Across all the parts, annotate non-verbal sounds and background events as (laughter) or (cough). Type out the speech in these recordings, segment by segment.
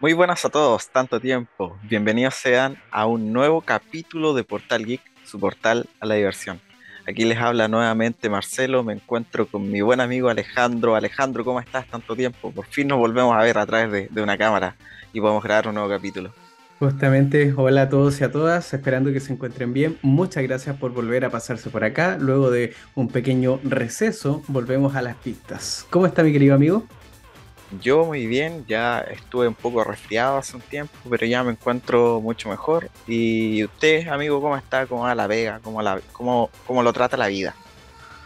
Muy buenas a todos, tanto tiempo. Bienvenidos sean a un nuevo capítulo de Portal Geek, su portal a la diversión. Aquí les habla nuevamente Marcelo, me encuentro con mi buen amigo Alejandro. Alejandro, ¿cómo estás? Tanto tiempo. Por fin nos volvemos a ver a través de, una cámara y podemos grabar un nuevo capítulo. Justamente, hola a todos y a todas, esperando que se encuentren bien. Muchas gracias por volver a pasarse por acá. Luego de un pequeño receso, volvemos a las pistas. ¿Cómo está mi querido amigo? Yo muy bien, ya estuve un poco resfriado hace un tiempo, pero ya me encuentro mucho mejor. ¿Y usted, amigo, cómo está? ¿Cómo va la vega? ¿Cómo, la, cómo, cómo lo trata la vida?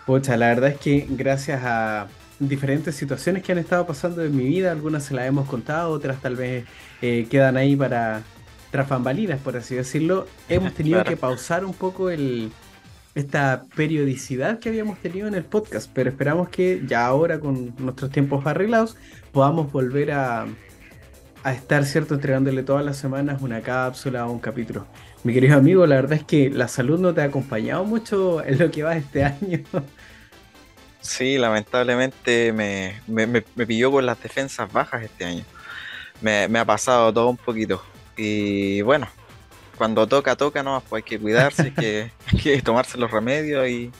Pucha, la verdad es que gracias a diferentes situaciones que han estado pasando en mi vida, algunas se las hemos contado, otras tal vez eh, quedan ahí para tras bambalinas, por así decirlo, hemos (laughs) tenido Claro. que pausar un poco el, esta periodicidad que habíamos tenido en el podcast, pero esperamos que ya ahora con nuestros tiempos arreglados podamos volver a, estar, ¿cierto? Entregándole todas las semanas una cápsula o un capítulo. Mi querido amigo, la verdad es que la salud no te ha acompañado mucho en lo que va este año. Sí, lamentablemente me, me, pilló con las defensas bajas este año. Me, ha pasado todo un poquito. Y bueno, cuando toca, toca, no, pues hay que cuidarse, hay (laughs) hay que tomarse los remedios y,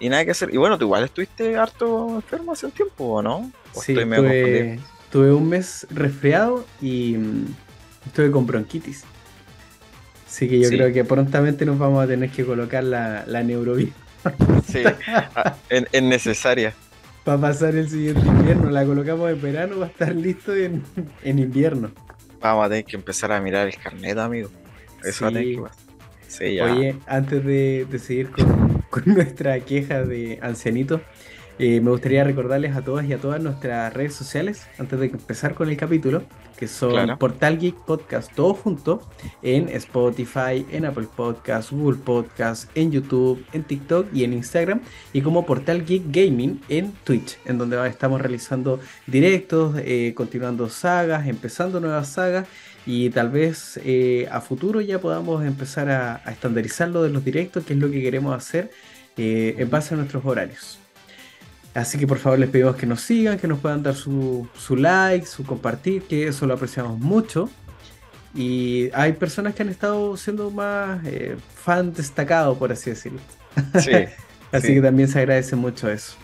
y nada que hacer. Y bueno, tú igual estuviste harto enfermo hace un tiempo, ¿o no? ¿O Sí, estoy tuve, tuve un mes resfriado y mm, estuve con bronquitis. Así que yo Sí. creo que prontamente nos vamos a tener que colocar la, la Neurovir Sí, ah, es, es necesaria. para pasar el siguiente invierno. La colocamos en verano, va a estar listo en, en invierno. Vamos a tener que empezar a mirar el carnet, amigo. Eso va a tener Sí. que pasar. Sí, ya. Oye, antes de, de seguir con, con (laughs) nuestra queja de ancianitos, eh, me gustaría recordarles a todas y a todas nuestras redes sociales, antes de empezar con el capítulo, que son Claro. Portal Geek Podcast, todo junto, en Spotify, en Apple Podcast, Google Podcast, en YouTube, en TikTok y en Instagram, y como Portal Geek Gaming en Twitch, en donde estamos realizando directos, eh, continuando sagas, empezando nuevas sagas y tal vez eh, a futuro ya podamos empezar a, a estandarizar lo de los directos, que es lo que queremos hacer eh, en base a nuestros horarios. Así que por favor les pedimos que nos sigan, que nos puedan dar su, su like, su compartir, que eso lo apreciamos mucho. Y hay personas que han estado siendo más eh, fan destacado, por así decirlo. Sí, (laughs) Así Sí. que también se agradece mucho eso.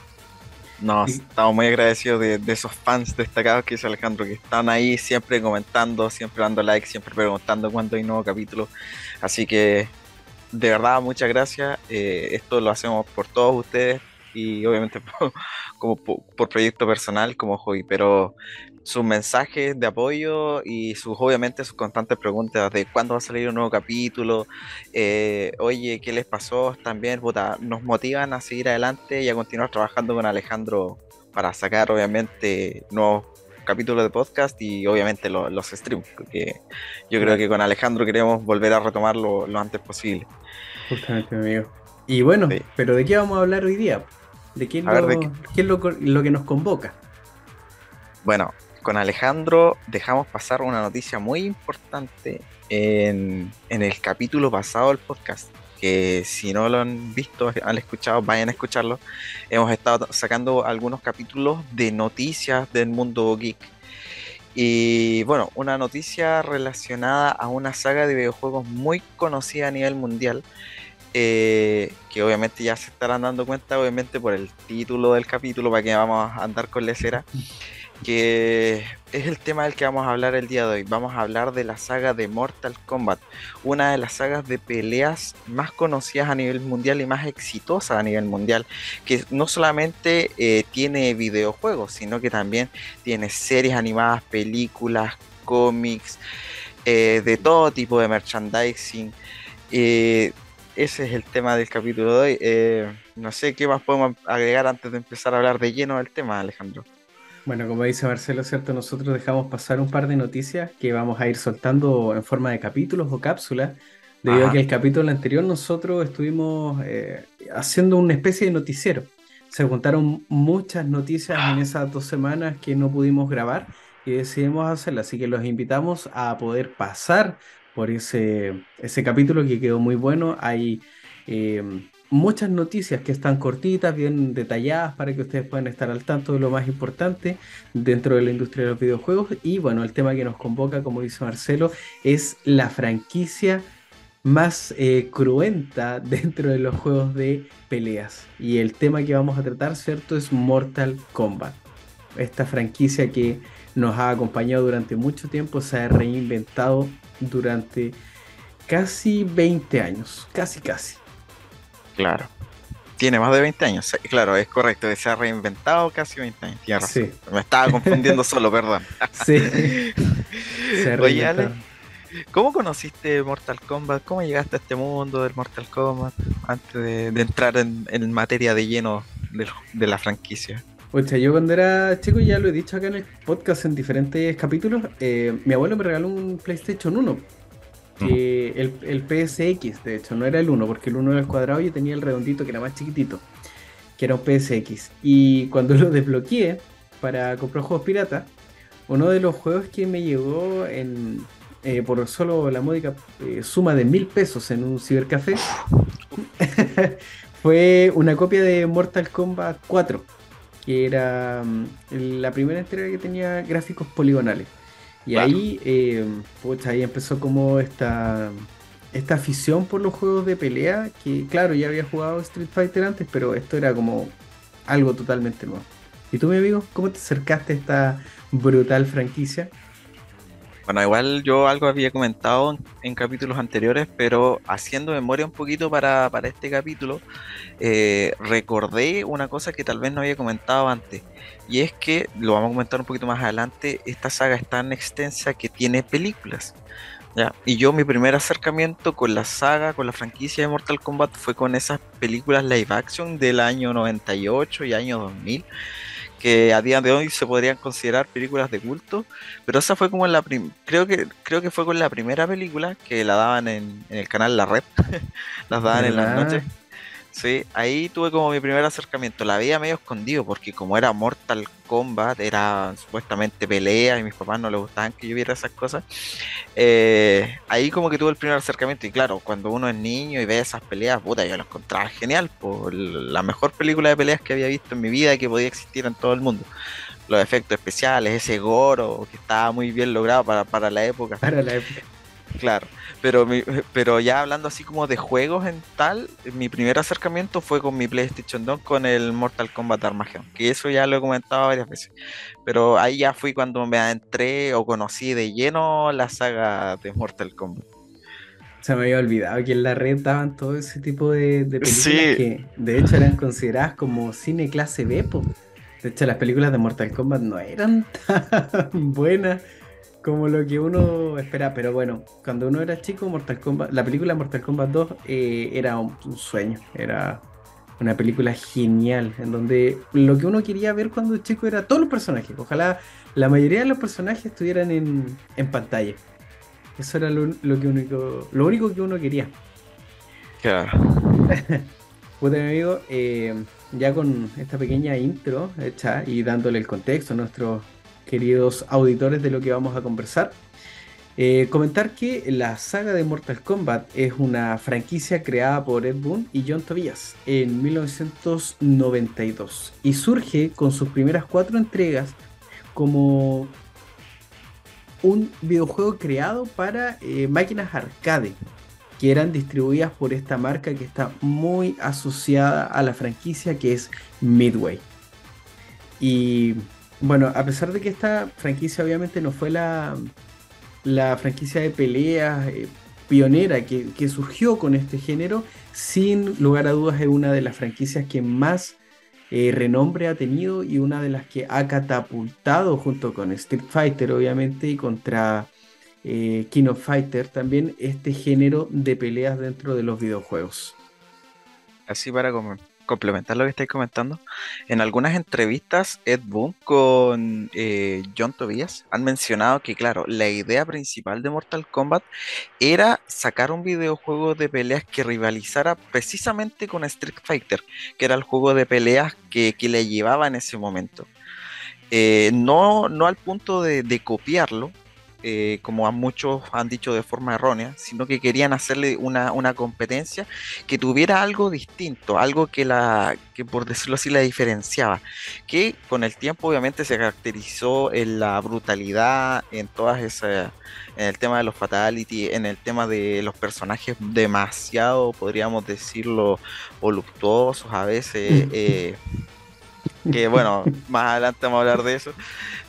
No, estamos muy agradecidos de, de esos fans destacados que hizo Alejandro, que están ahí siempre comentando, siempre dando like, siempre preguntando cuándo hay nuevo capítulo. Así que, de verdad, muchas gracias. Eh, esto lo hacemos por todos ustedes y obviamente (laughs) por, como por, por proyecto personal como hobby, pero sus mensajes de apoyo y sus, obviamente, sus constantes preguntas de cuándo va a salir un nuevo capítulo, eh, oye, ¿qué les pasó? También puta, nos motivan a seguir adelante y a continuar trabajando con Alejandro para sacar obviamente nuevos capítulos de podcast y obviamente lo- los streams, porque yo creo que con Alejandro queremos volver a retomarlo lo antes posible. Justamente, mi amigo. Y bueno, Sí. pero ¿de qué vamos a hablar hoy día? ¿De qué es, ver, ¿de qué? qué es lo que nos convoca? Bueno, con Alejandro dejamos pasar una noticia muy importante en, el capítulo pasado del podcast. Que si no lo han visto, han escuchado, vayan a escucharlo. Hemos estado sacando algunos capítulos de noticias del mundo geek. Y bueno, una noticia relacionada a una saga de videojuegos muy conocida a nivel mundial. eh, que obviamente ya se estarán dando cuenta, obviamente por el título del capítulo, para que vamos a andar con lecera (laughs) que es el tema del que vamos a hablar el día de hoy. Vamos a hablar de la saga de Mortal Kombat, una de las sagas de peleas más conocidas a nivel mundial y más exitosas a nivel mundial, que no solamente eh, tiene videojuegos, sino que también tiene series animadas, películas, cómics, eh, de todo tipo de merchandising. Eh, ese es el tema del capítulo de hoy. No sé qué más podemos agregar antes de empezar a hablar de lleno del tema, Alejandro. Bueno, como dice Marcelo, ¿cierto? Nosotros dejamos pasar un par de noticias que vamos a ir soltando en forma de capítulos o cápsulas, debido Ajá. a que el capítulo anterior nosotros estuvimos eh, haciendo una especie de noticiero. Se juntaron muchas noticias en esas dos semanas que no pudimos grabar y decidimos hacerla. Así que los invitamos a poder pasar por ese, ese capítulo que quedó muy bueno. Hay eh, muchas noticias que están cortitas, bien detalladas para que ustedes puedan estar al tanto de lo más importante dentro de la industria de los videojuegos. Y bueno, el tema que nos convoca, como dice Marcelo, es la franquicia más eh, cruenta (laughs) dentro de los juegos de peleas. Y el tema que vamos a tratar, ¿cierto? Es Mortal Kombat. Esta franquicia que nos ha acompañado durante mucho tiempo, se ha reinventado durante casi 20 años, casi casi. Claro. Tiene más de 20 años, claro, es correcto, se ha reinventado casi 20 años. Razón. Sí, Me estaba confundiendo (laughs) solo, perdón. sí. (laughs) Se Oye, Ale. ¿cómo conociste Mortal Kombat? ¿Cómo llegaste a este mundo del Mortal Kombat antes de, de entrar en, en materia de lleno de, la franquicia? Pucha, yo cuando era chico, ya lo he dicho acá en el podcast en diferentes capítulos, eh, mi abuelo me regaló un PlayStation 1, que el, el PSX, de hecho, no era el 1, porque el 1 era el cuadrado y tenía el redondito que era más chiquitito, que era un PSX. Y cuando (laughs) lo desbloqueé para comprar juegos pirata, uno de los juegos que me llegó en, eh, por solo la módica eh, suma de mil pesos en un cibercafé (laughs) fue una copia de Mortal Kombat 4 que era mm, la primera entrega que tenía gráficos poligonales. Y Claro. ahí, eh, pucha, ahí empezó como esta, esta afición por los juegos de pelea, que claro, ya había jugado Street Fighter antes, pero esto era como algo totalmente nuevo. ¿Y tú, mi amigo, cómo te acercaste a esta brutal franquicia? Bueno, igual yo algo había comentado en, capítulos anteriores, pero haciendo memoria un poquito para, para este capítulo, eh, recordé una cosa que tal vez no había comentado antes, y es que, lo vamos a comentar un poquito más adelante, esta saga es tan extensa que tiene películas. ¿ya? Y yo mi primer acercamiento con la saga, con la franquicia de Mortal Kombat fue con esas películas live action del año 98 y año 2000, que a día de hoy se podrían considerar películas de culto. Pero esa fue como la prim- creo que creo que fue con la primera película que la daban en, en el canal La Red, (laughs) las daban en las noches. Sí, ahí tuve como mi primer acercamiento. La veía medio escondido porque como era Mortal Kombat, era supuestamente pelea y mis papás no les gustaban que yo viera esas cosas. eh, ahí como que tuve el primer acercamiento y claro, cuando uno es niño y ve esas peleas, puta, yo lo encontraba genial. Por la mejor película de peleas que había visto en mi vida y que podía existir en todo el mundo. Los efectos especiales, ese goro que estaba muy bien logrado para, para la época. Para la época. Claro, pero, mi- pero ya hablando así como de juegos en tal, mi primer acercamiento fue con mi PlayStation 2 con el Mortal Kombat Armageddon, que eso ya lo he comentado varias veces, pero ahí ya fui cuando me adentré o conocí de lleno la saga de Mortal Kombat. Se me había olvidado que en la red daban todo ese tipo de, de películas Sí. que de hecho eran consideradas como cine clase B. po. De hecho, las películas de Mortal Kombat no eran (laughs) tan buenas como lo que uno espera. Pero bueno, cuando uno era chico, Mortal Kombat, la película Mortal Kombat 2 eh, era un, un sueño. Era una película genial en donde lo que uno quería ver cuando chico era todos los personajes. Ojalá la mayoría de los personajes estuvieran en, en pantalla. Eso era lo, lo que único, lo único que uno quería. Claro. (laughs) Mi amigo, eh, ya con esta pequeña intro hecha y dándole el contexto a nuestros queridos auditores de lo que vamos a conversar, eh, comentar que la saga de Mortal Kombat es una franquicia creada por Ed Boon y John Tobias en 1992 y surge con sus primeras cuatro entregas como un videojuego creado para eh, máquinas arcade que eran distribuidas por esta marca que está muy asociada a la franquicia que es Midway. Y bueno, a pesar de que esta franquicia obviamente no fue la, la franquicia de peleas eh, pionera que, que surgió con este género, sin lugar a dudas es una de las franquicias que más eh, renombre ha tenido y una de las que ha catapultado junto con Street Fighter obviamente y contra eh, King of Fighter también este género de peleas dentro de los videojuegos. Así para com- complementar lo que estáis comentando, en algunas entrevistas Ed Boon con eh, John Tobias han mencionado que, claro, la idea principal de Mortal Kombat era sacar un videojuego de peleas que rivalizara precisamente con Street Fighter, que era el juego de peleas que, que le llevaba en ese momento. eh, no, no al punto de, de copiarlo, eh, como a muchos han dicho de forma errónea, sino que querían hacerle una, una competencia que tuviera algo distinto, algo que la, que por decirlo así, la diferenciaba, que con el tiempo obviamente se caracterizó en la brutalidad, en todas esas, en el tema de los fatality, en el tema de los personajes demasiado, podríamos decirlo, voluptuosos a veces. (laughs) eh, que bueno, (laughs) más adelante vamos a hablar de eso.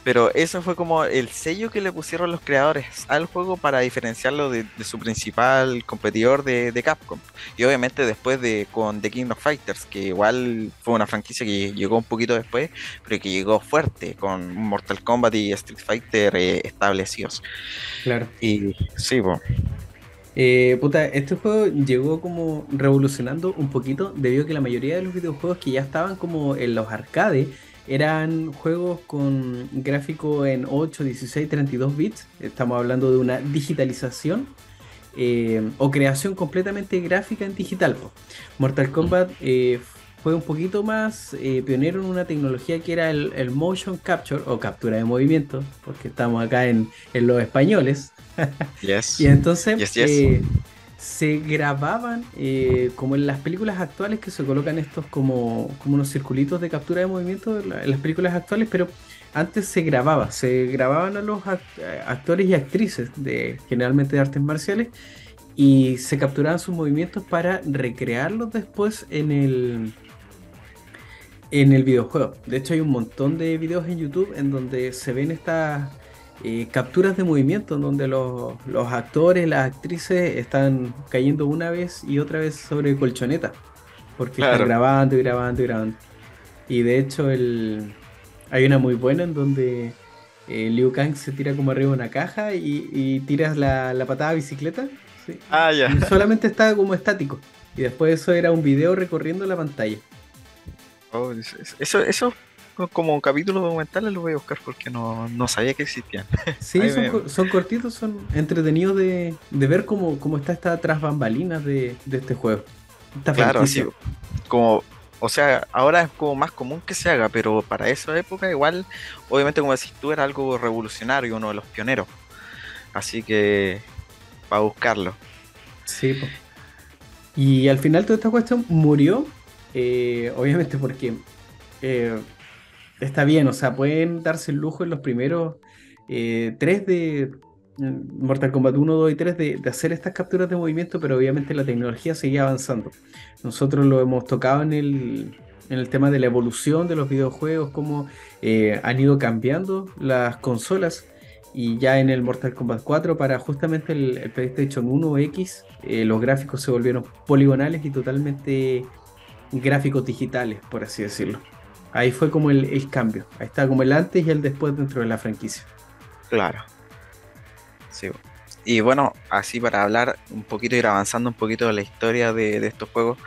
Pero eso fue como el sello que le pusieron los creadores al juego para diferenciarlo de, de su principal competidor de, de Capcom. Y obviamente después de con The King of Fighters, que igual fue una franquicia que llegó un poquito después, pero que llegó fuerte con Mortal Kombat y Street Fighter eh, establecidos. Claro. Y sí, pues, Eh, puta, este juego llegó como revolucionando un poquito debido a que la mayoría de los videojuegos que ya estaban como en los arcades eran juegos con gráfico en 8, 16, 32 bits. Estamos hablando de una digitalización eh, o creación completamente gráfica en digital. Mortal Kombat eh, fue un poquito más eh, pionero en una tecnología que era el, el motion capture o captura de movimiento, porque estamos acá en, en los españoles. (laughs) yes. Y entonces Yes, yes. eh, se grababan eh, como en las películas actuales que se colocan estos como, como unos circulitos de captura de movimiento en, la- en las películas actuales, pero antes se grababa, se grababan a los act- actores y actrices de generalmente de artes marciales y se capturaban sus movimientos para recrearlos después en el en el videojuego. De hecho hay un montón de videos en YouTube en donde se ven estas eh, capturas de movimiento en donde los, los actores, las actrices están cayendo una vez y otra vez sobre colchoneta. Porque Claro. están grabando y grabando y grabando. Y de hecho el... hay una muy buena en donde eh, Liu Kang se tira como arriba de una caja y, y tiras la, la patada bicicleta. sí. Ah, ya. Solamente estaba como estático. Y después eso era un video recorriendo la pantalla. Oh, es- es- eso, eso como capítulo documental lo voy a buscar porque no, no sabía que existían. (laughs) Sí, son, me- co- son cortitos, son entretenidos de, de ver cómo, cómo está esta tras bambalinas de, de este juego. Esta Claro, así como, o sea, ahora es como más común que se haga, pero para esa época igual, obviamente como decís tú, era algo revolucionario, uno de los pioneros. Así que, para buscarlo. Sí. Y al final toda esta cuestión murió, eh, obviamente porque eh, está bien, o sea, pueden darse el lujo en los primeros eh, tres de Mortal Kombat 1, 2 y 3 de, hacer estas capturas de movimiento, pero obviamente la tecnología seguía avanzando. Nosotros lo hemos tocado en el, en el tema de la evolución de los videojuegos, cómo han ido cambiando las consolas. Y ya en el Mortal Kombat 4, para justamente el, PlayStation 1 X, los gráficos se volvieron poligonales y totalmente gráficos digitales, por así decirlo. Ahí fue como el, el cambio. Ahí está como el antes y el después dentro de la franquicia. Claro. Sí. Y bueno, así para hablar un poquito, ir avanzando un poquito de la historia de, estos juegos,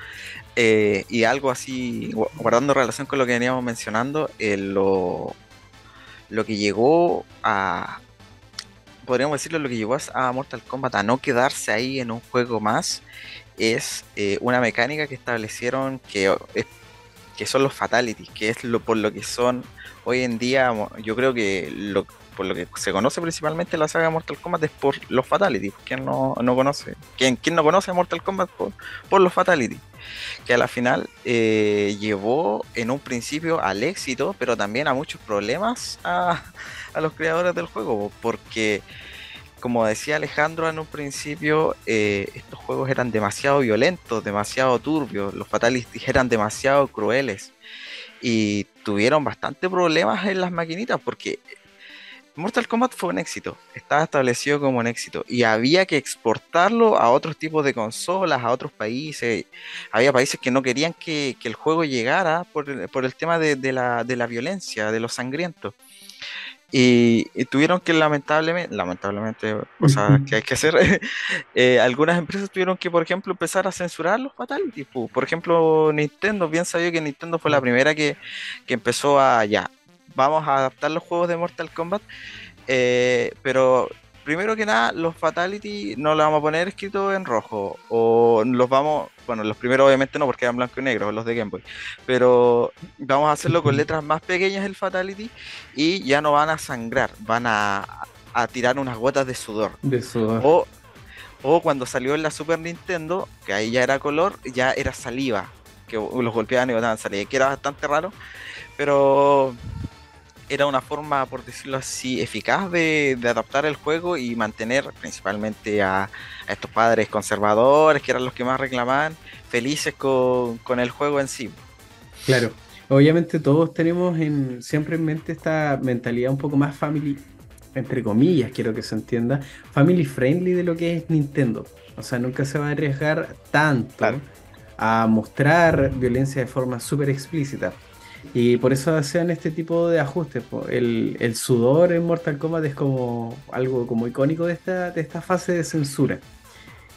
eh, y algo así, gu- guardando relación con lo que veníamos mencionando, eh, lo, lo que llegó a, podríamos decirlo, lo que llevó a a Mortal Kombat a no quedarse ahí en un juego más, es eh, una mecánica que establecieron que, que son los fatalities, que es lo por lo que son hoy en día, yo creo que por lo que se conoce principalmente la saga Mortal Kombat es por los fatalities. ¿Quién no, no conoce? ¿Quién, quién no conoce Mortal Kombat por, por los fatalities? Que a la final eh, llevó en un principio al éxito, pero también a muchos problemas a, a los creadores del juego, porque como decía Alejandro en un principio, eh, estos juegos eran demasiado violentos, demasiado turbios, los fatalities eran demasiado crueles y tuvieron bastante problemas en las maquinitas porque Mortal Kombat fue un éxito, estaba establecido como un éxito y había que exportarlo a otros tipos de consolas, a otros países. Había países que no querían que, el juego llegara por por el tema de, la, de la violencia, de los sangrientos. Y, y tuvieron que lamentablemente, lamentablemente, cosas que hay que hacer, (laughs) eh, algunas empresas tuvieron que, por ejemplo, empezar a censurar los fatalities. Por ejemplo, Nintendo, bien sabía que Nintendo fue la primera que, que empezó a, ya, vamos a adaptar los juegos de Mortal Kombat, eh, pero primero que nada, los Fatality no los vamos a poner escritos en rojo. O los vamos. Bueno, los primeros obviamente no, porque eran blanco y negro, los de Game Boy. Pero vamos a hacerlo con (laughs) letras más pequeñas el Fatality. Y ya no van a sangrar, van a, a tirar unas gotas de sudor. De sudor. O, o cuando salió en la Super Nintendo, que ahí ya era color, ya era saliva. Que los golpeaban y botaban saliva, que era bastante raro. Pero era una forma, por decirlo así, eficaz de, de adaptar el juego y mantener principalmente a, a estos padres conservadores, que eran los que más reclamaban, felices con, con el juego en sí. Claro, obviamente todos tenemos en, siempre en mente esta mentalidad un poco más family, entre comillas, quiero que se entienda, family friendly de lo que es Nintendo. O sea, nunca se va a arriesgar tanto Claro. a mostrar violencia de forma súper explícita. Y por eso hacen este tipo de ajustes. El, el sudor en Mortal Kombat es como algo como icónico de esta, de esta fase de censura.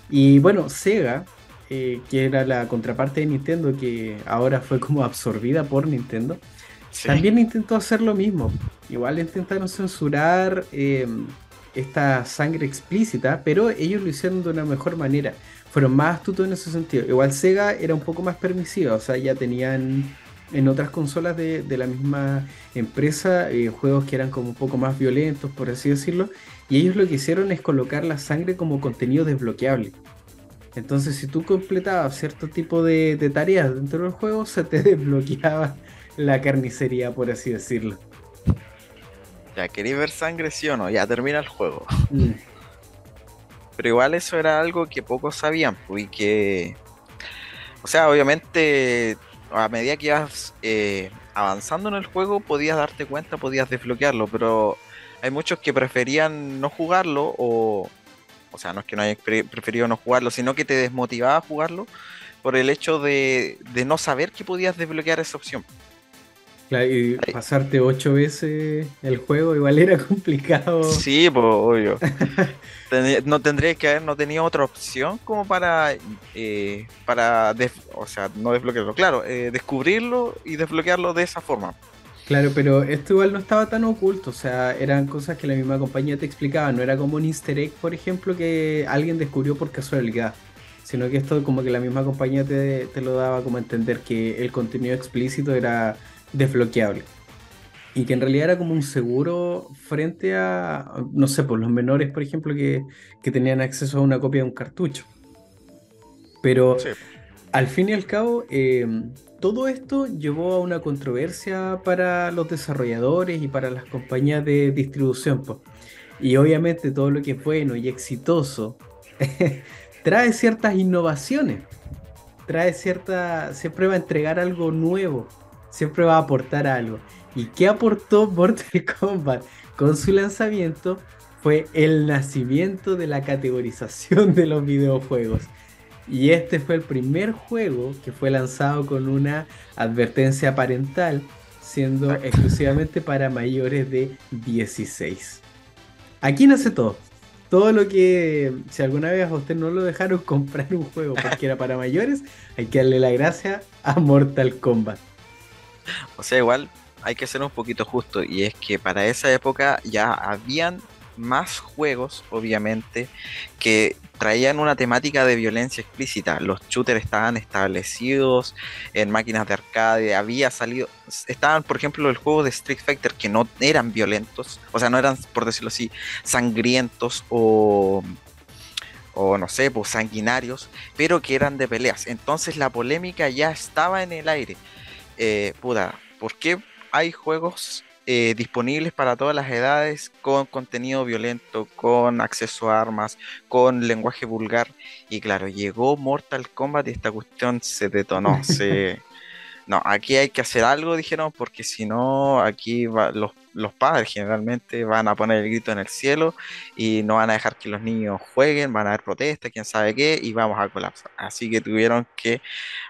Y bueno, Sega, eh, que era la contraparte de Nintendo, que ahora fue como absorbida por Nintendo, Sí. también intentó hacer lo mismo. Igual intentaron censurar eh, esta sangre explícita, pero ellos lo hicieron de una mejor manera. Fueron más astutos en ese sentido. Igual Sega era un poco más permisiva, o sea, ya tenían en otras consolas de, de la misma empresa eh, juegos que eran como un poco más violentos, por así decirlo. Y ellos lo que hicieron es colocar la sangre como contenido desbloqueable. Entonces, si tú completabas cierto tipo de, de tareas dentro del juego, se te (laughs) desbloqueaba la carnicería, por así decirlo. Ya, ¿queréis ver sangre, sí o no? Ya termina el juego. Mm, Pero igual eso era algo que pocos sabían, pues, y que... O sea, obviamente, a medida que ibas eh, avanzando en el juego, podías darte cuenta, podías desbloquearlo, pero hay muchos que preferían no jugarlo, o... O sea, no es que no hayan pre- preferido no jugarlo, sino que te desmotivaba a jugarlo por el hecho de, de no saber que podías desbloquear esa opción. Claro, y pasarte ocho veces el juego igual era complicado. Sí, pues obvio. (laughs) No tendría que haber, no tenía otra opción como para, eh, para, o sea, no desbloquearlo, claro, eh, descubrirlo y desbloquearlo de esa forma. Claro, pero esto igual no estaba tan oculto, o sea, eran cosas que la misma compañía te explicaba, no era como un easter egg, por ejemplo, que alguien descubrió por casualidad, sino que esto como que la misma compañía te, te lo daba como a entender que el contenido explícito era desbloqueable. Y que en realidad era como un seguro frente a, no sé, por los menores, por ejemplo, que, que tenían acceso a una copia de un cartucho. Pero Sí. al fin y al cabo, eh, todo esto llevó a una controversia para los desarrolladores y para las compañías de distribución. po. Y obviamente todo lo que es bueno y exitoso (laughs) trae ciertas innovaciones, trae cierta, siempre va a entregar algo nuevo, siempre va a aportar algo. ¿Y qué aportó (laughs) Mortal Kombat con su lanzamiento? Fue el nacimiento de la categorización de los videojuegos. Y este fue el primer juego que fue lanzado con una advertencia parental, siendo (laughs) exclusivamente para mayores de 16. Aquí nace todo. Todo lo que, si alguna vez a usted no lo dejaron (laughs) comprar un juego porque era para mayores, hay que darle la gracia a Mortal Kombat. (laughs) O sea, igual hay que ser un poquito justo y es que para esa época ya habían más juegos, obviamente, que traían una temática de violencia explícita. Los shooters estaban establecidos en máquinas de arcade, había salido, estaban, por ejemplo, el juego de Street Fighter que no eran violentos, o sea, no eran, por decirlo así, sangrientos o o no sé, pues sanguinarios, pero que eran de peleas. Entonces la polémica ya estaba en el aire. Eh, puta, ¿por qué hay juegos eh, disponibles para todas las edades con contenido violento, con acceso a armas, con lenguaje vulgar? Y claro, llegó Mortal Kombat y esta cuestión se detonó. (laughs) se... No, aquí hay que hacer algo, dijeron, porque si no, aquí va- los, los padres generalmente van a poner el grito en el cielo y no van a dejar que los niños jueguen, van a haber protestas, quién sabe qué, y vamos a colapsar. Así que tuvieron que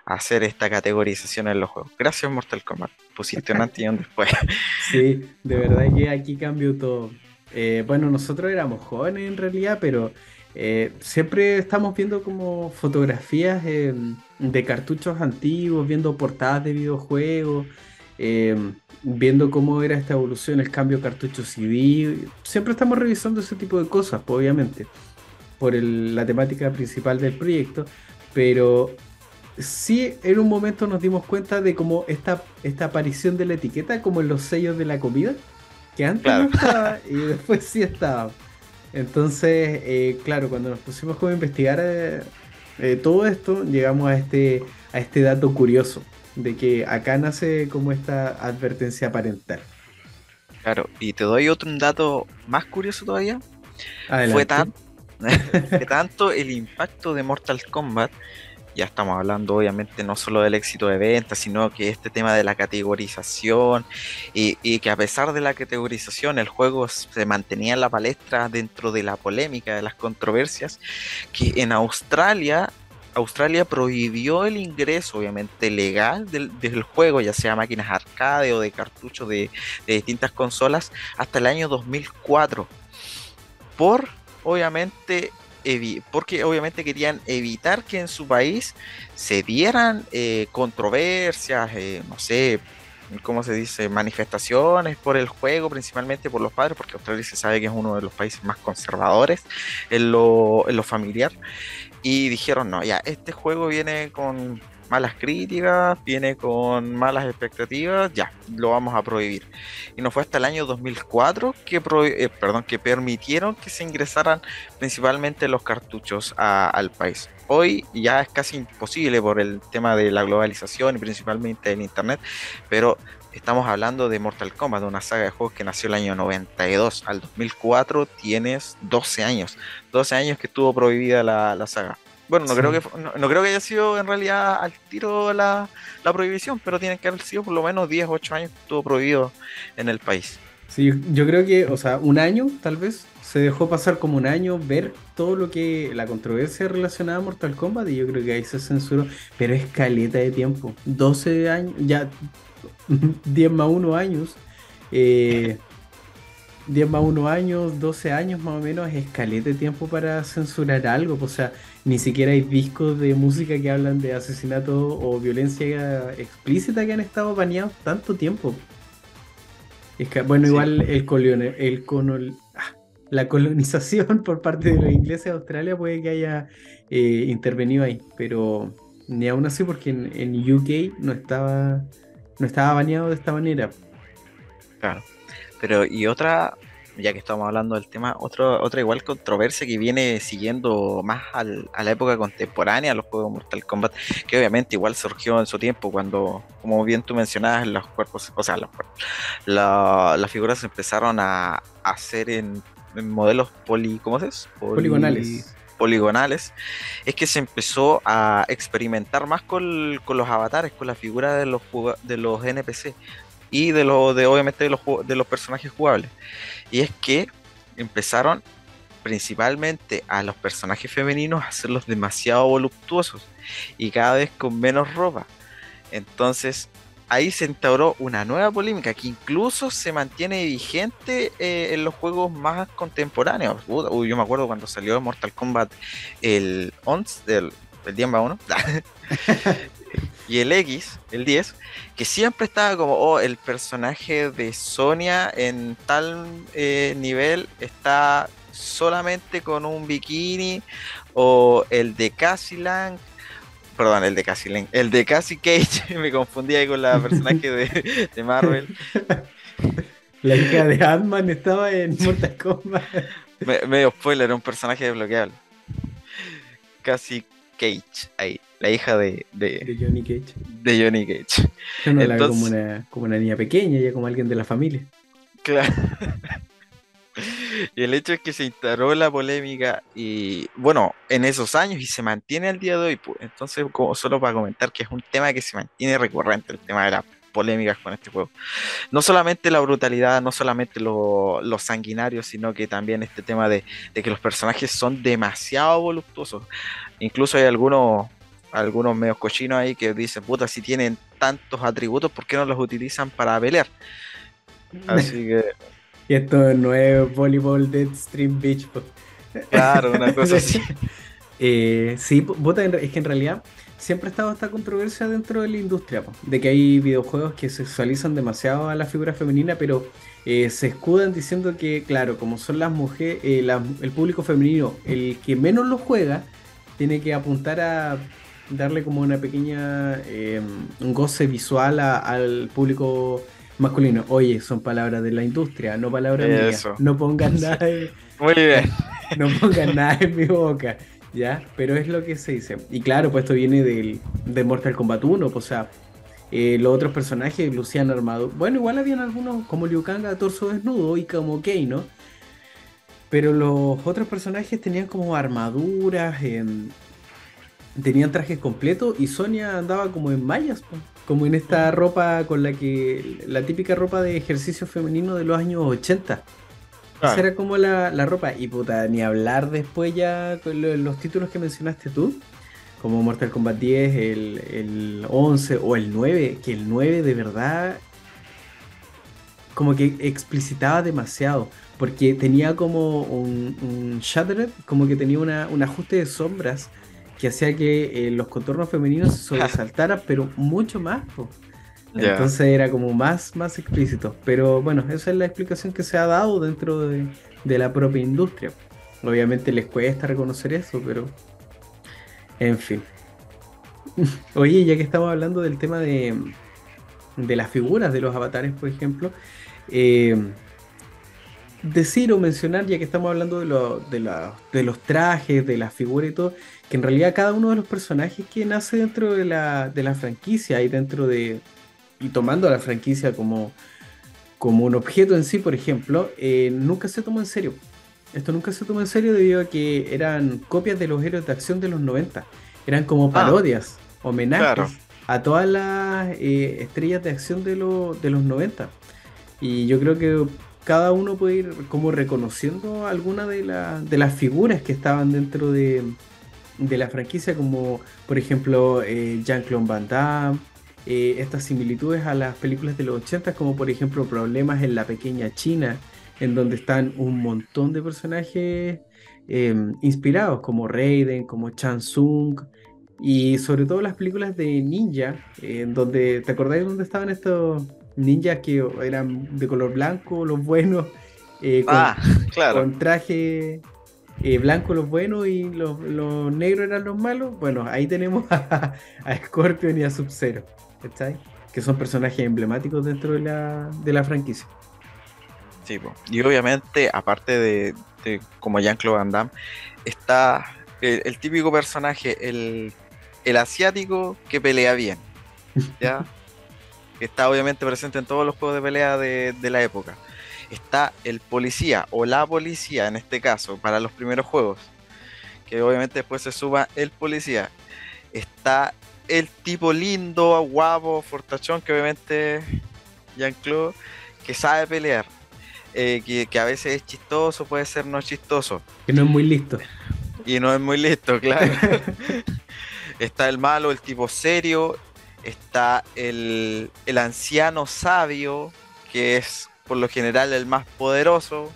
hacer esta categorización en los juegos. Gracias Mortal Kombat, pusiste un antes y un después. (laughs) (laughs) Sí, de verdad que aquí cambió todo. Eh, bueno, nosotros éramos jóvenes en realidad, pero eh, siempre estamos viendo como fotografías eh, de cartuchos antiguos, viendo portadas de videojuegos, eh, viendo cómo era esta evolución, el cambio cartucho CD. Siempre estamos revisando ese tipo de cosas, pues, obviamente, por el- la temática principal del proyecto, pero sí en un momento nos dimos cuenta de cómo esta, esta aparición de la etiqueta, como en los sellos de la comida, que antes Claro. no estaba y (laughs) después sí estaba. Entonces, eh, claro, cuando nos pusimos como a investigar eh, eh, todo esto, llegamos a este, a este dato curioso de que acá nace como esta advertencia parental. Claro, y te doy otro dato más curioso todavía. Adelante. Fue, tan, (laughs) fue tanto el impacto de Mortal Kombat, ya estamos hablando obviamente no solo del éxito de ventas, sino que este tema de la categorización y, y que a pesar de la categorización el juego se mantenía en la palestra dentro de la polémica, de las controversias, que en Australia... Australia prohibió el ingreso, obviamente, legal del, del juego, ya sea máquinas arcade o de cartuchos de, de distintas consolas, hasta el año 2004 por obviamente porque obviamente querían evitar que en su país se dieran eh, controversias, eh, no sé, ¿cómo se dice? Manifestaciones por el juego, principalmente por los padres, porque Australia se sabe que es uno de los países más conservadores en lo, en lo familiar. Y dijeron, no, ya, este juego viene con malas críticas, viene con malas expectativas, ya, lo vamos a prohibir. Y no fue hasta el año 2004 que, pro- eh, perdón, que permitieron que se ingresaran principalmente los cartuchos a- al país. Hoy ya es casi imposible por el tema de la globalización y principalmente el internet, pero estamos hablando de Mortal Kombat, de una saga de juegos que nació el año 92. Al 2004 tienes 12 años, 12 años que estuvo prohibida la, la saga. Bueno, no, Sí. creo que, no, no creo que haya sido en realidad al tiro la, la prohibición, pero tienen que haber sido por lo menos 10 o 8 años que estuvo prohibido en el país. Sí, yo creo que, o sea, un año tal vez, se dejó pasar como un año ver todo lo que, la controversia relacionada a Mortal Kombat y yo creo que ahí se censuró, pero es caleta de tiempo, 12 años, ya 10 más 1 años, eh, 10 más 1 años, 12 años más o menos, es caleta de tiempo para censurar algo, o sea, ni siquiera hay discos de música que hablan de asesinato o violencia explícita que han estado baneados tanto tiempo. Es que, bueno, Sí. igual el colone- el conol- ah, la colonización por parte de los ingleses de Australia puede que haya eh, intervenido ahí, pero ni aún así porque en, en UK no estaba, no estaba baneado de esta manera. Claro. Pero, y otra, ya que estamos hablando del tema, otro, otra igual controversia que viene siguiendo más al- a la época contemporánea, a los juegos Mortal Kombat, que obviamente igual surgió en su tiempo cuando, como bien tú mencionabas, los cuerpos, o sea, los la- las figuras empezaron a, hacer en, en modelos poli, ¿cómo se? Poli- Poligonales. Poligonales, es que se empezó a experimentar más con, con los avatares, con la figura de los, de los NPC y de los de obviamente de los, de los personajes jugables. Y es que empezaron principalmente a los personajes femeninos a hacerlos demasiado voluptuosos y cada vez con menos ropa. Entonces ahí se instauró una nueva polémica que incluso se mantiene vigente eh, en los juegos más contemporáneos. Uy, yo me acuerdo cuando salió Mortal Kombat el 11, el, el 10 más 1, (laughs) y el X, el 10, que siempre estaba como, oh, el personaje de Sonia en tal eh, nivel está solamente con un bikini, o el de Cassie Lang, perdón, el de Cassie el de Cassie Cage, (laughs) me confundí ahí con la personaje de, de Marvel, (laughs) La hija de Ant-Man estaba en Mortal Kombat. (laughs) Me- medio spoiler, era un personaje desbloqueable. Cassie Cage, ahí, la hija de, de, de Johnny Cage. de Johnny Cage. Yo no la veo como Entonces- una, como una niña pequeña, ya como alguien de la familia. Claro. (laughs) Y el hecho es que se instaló la polémica y bueno, en esos años y se mantiene al día de hoy. pues. Entonces, como solo para comentar que es un tema que se mantiene recurrente, el tema de las polémicas con este juego. No solamente la brutalidad, no solamente lo, lo sanguinario, sino que también este tema de, de que los personajes son demasiado voluptuosos. Incluso hay algunos, algunos medios cochinos ahí que dicen, puta, si tienen tantos atributos, ¿por qué no los utilizan para pelear? (laughs) Así que Y esto no es voleibol Deadstream Beach. po. Claro, una (laughs) cosa así. Eh, sí, es que en realidad siempre ha estado esta controversia dentro de la industria, po, de que hay videojuegos que sexualizan demasiado a la figura femenina, pero eh, se escudan diciendo que, claro, como son las mujeres, eh, la- el público femenino, el que menos lo juega, tiene que apuntar a darle como una pequeña eh, un goce visual a- al público masculino. Oye, son palabras de la industria, no palabras mías. Eso. No pongan nada en- (laughs) Muy bien. (laughs) no pongan nada en mi boca, ¿ya? Pero es lo que se dice. Y claro, pues esto viene del, de Mortal Kombat 1, pues, o sea, eh, los otros personajes lucían armados. Bueno, igual habían algunos como Liu Kang a torso desnudo y como Kano. Pero los otros personajes tenían como armaduras, tenían trajes completos y Sonia andaba como en mallas, pues, como en esta ropa con la que, la típica ropa de ejercicio femenino de los años 80. Esa era como la, la ropa. Y puta, ni hablar después ya con lo- los títulos que mencionaste tú. Como Mortal Kombat 10, el, el 11 o el 9. Que el 9 de verdad como que explicitaba demasiado. Porque tenía como un, un shattered, como que tenía una, un ajuste de sombras que hacía que eh, los contornos femeninos se (laughs) sobresaltaran, pero mucho más. po. Entonces era como más, más explícito. Pero bueno, esa es la explicación que se ha dado dentro de, de la propia industria. Obviamente les cuesta reconocer eso, pero en fin. (laughs) Oye, ya que estamos hablando del tema de, de las figuras de los avatares, por ejemplo, eh, decir o mencionar, ya que estamos hablando de, lo- de, la- de los trajes, de las figuras y todo, que en realidad cada uno de los personajes que nace dentro de la, de la franquicia y dentro de, y tomando a la franquicia como, como un objeto en sí, por ejemplo, eh, nunca se tomó en serio. Esto nunca se tomó en serio debido a que eran copias de los héroes de acción de los 90. Eran como parodias, homenajes claro. a todas las eh, estrellas de acción de, lo- de los 90. Y yo creo que cada uno puede ir como reconociendo alguna de, de las figuras que estaban dentro de, de la franquicia, como por ejemplo eh, Jean-Claude Van Damme, eh, estas similitudes a las películas de los 80, como por ejemplo Problemas en la Pequeña China, en donde están un montón de personajes eh, inspirados, como Raiden, como Chan Sung, y sobre todo las películas de ninja, en donde, ¿te acordáis dónde estaban estos ninjas que eran de color blanco, los buenos, eh, con, Ah, (laughs) claro. con traje eh, blanco los buenos y los, los negros eran los malos? Bueno, ahí tenemos a, (laughs) a Scorpion y a Sub-Zero. Que son personajes emblemáticos dentro de la, de la franquicia. Sí, y obviamente, aparte de, de como Jean-Claude Van Damme, está el, el típico personaje, el, el asiático que pelea bien. ¿Ya? (laughs) que está obviamente presente en todos los juegos de pelea de, de la época. Está el policía o la policía en este caso para los primeros juegos. Que obviamente después se suba el policía. Está el tipo lindo, guapo, fortachón, que obviamente Jean-Claude, que sabe pelear. eh, que, que a veces es chistoso, puede ser no chistoso. Que no es muy listo. Y no es muy listo, claro. (laughs) está el malo, el tipo serio. Está el, el anciano sabio, que es por lo general el más poderoso,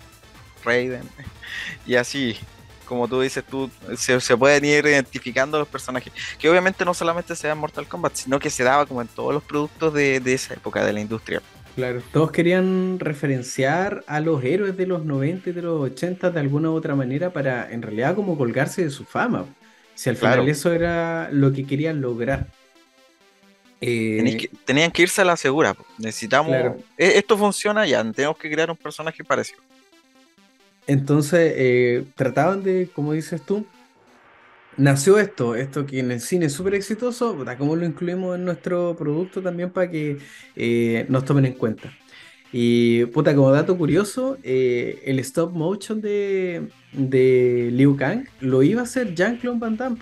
Raiden. (laughs) Y así, como tú dices, tú se, se pueden ir identificando los personajes. Que obviamente no solamente se da en Mortal Kombat, sino que se daba como en todos los productos de, de esa época de la industria. Claro, todos querían referenciar a los héroes de los 90 y de los 80 de alguna u otra manera para en realidad como colgarse de su fama. Si al final Claro. eso era lo que querían lograr. Eh, que- tenían que irse a la segura. Necesitamos. Claro. "Eh, Esto funciona ya, tenemos que crear un personaje parecido. Entonces, eh, trataban de, como dices tú, nació esto, esto que en el cine es súper exitoso, ¿cómo lo incluimos en nuestro producto también para que eh, nos tomen en cuenta? Y puta, como dato curioso, eh, el stop motion de, de Liu Kang lo iba a hacer Jean-Claude Van Damme,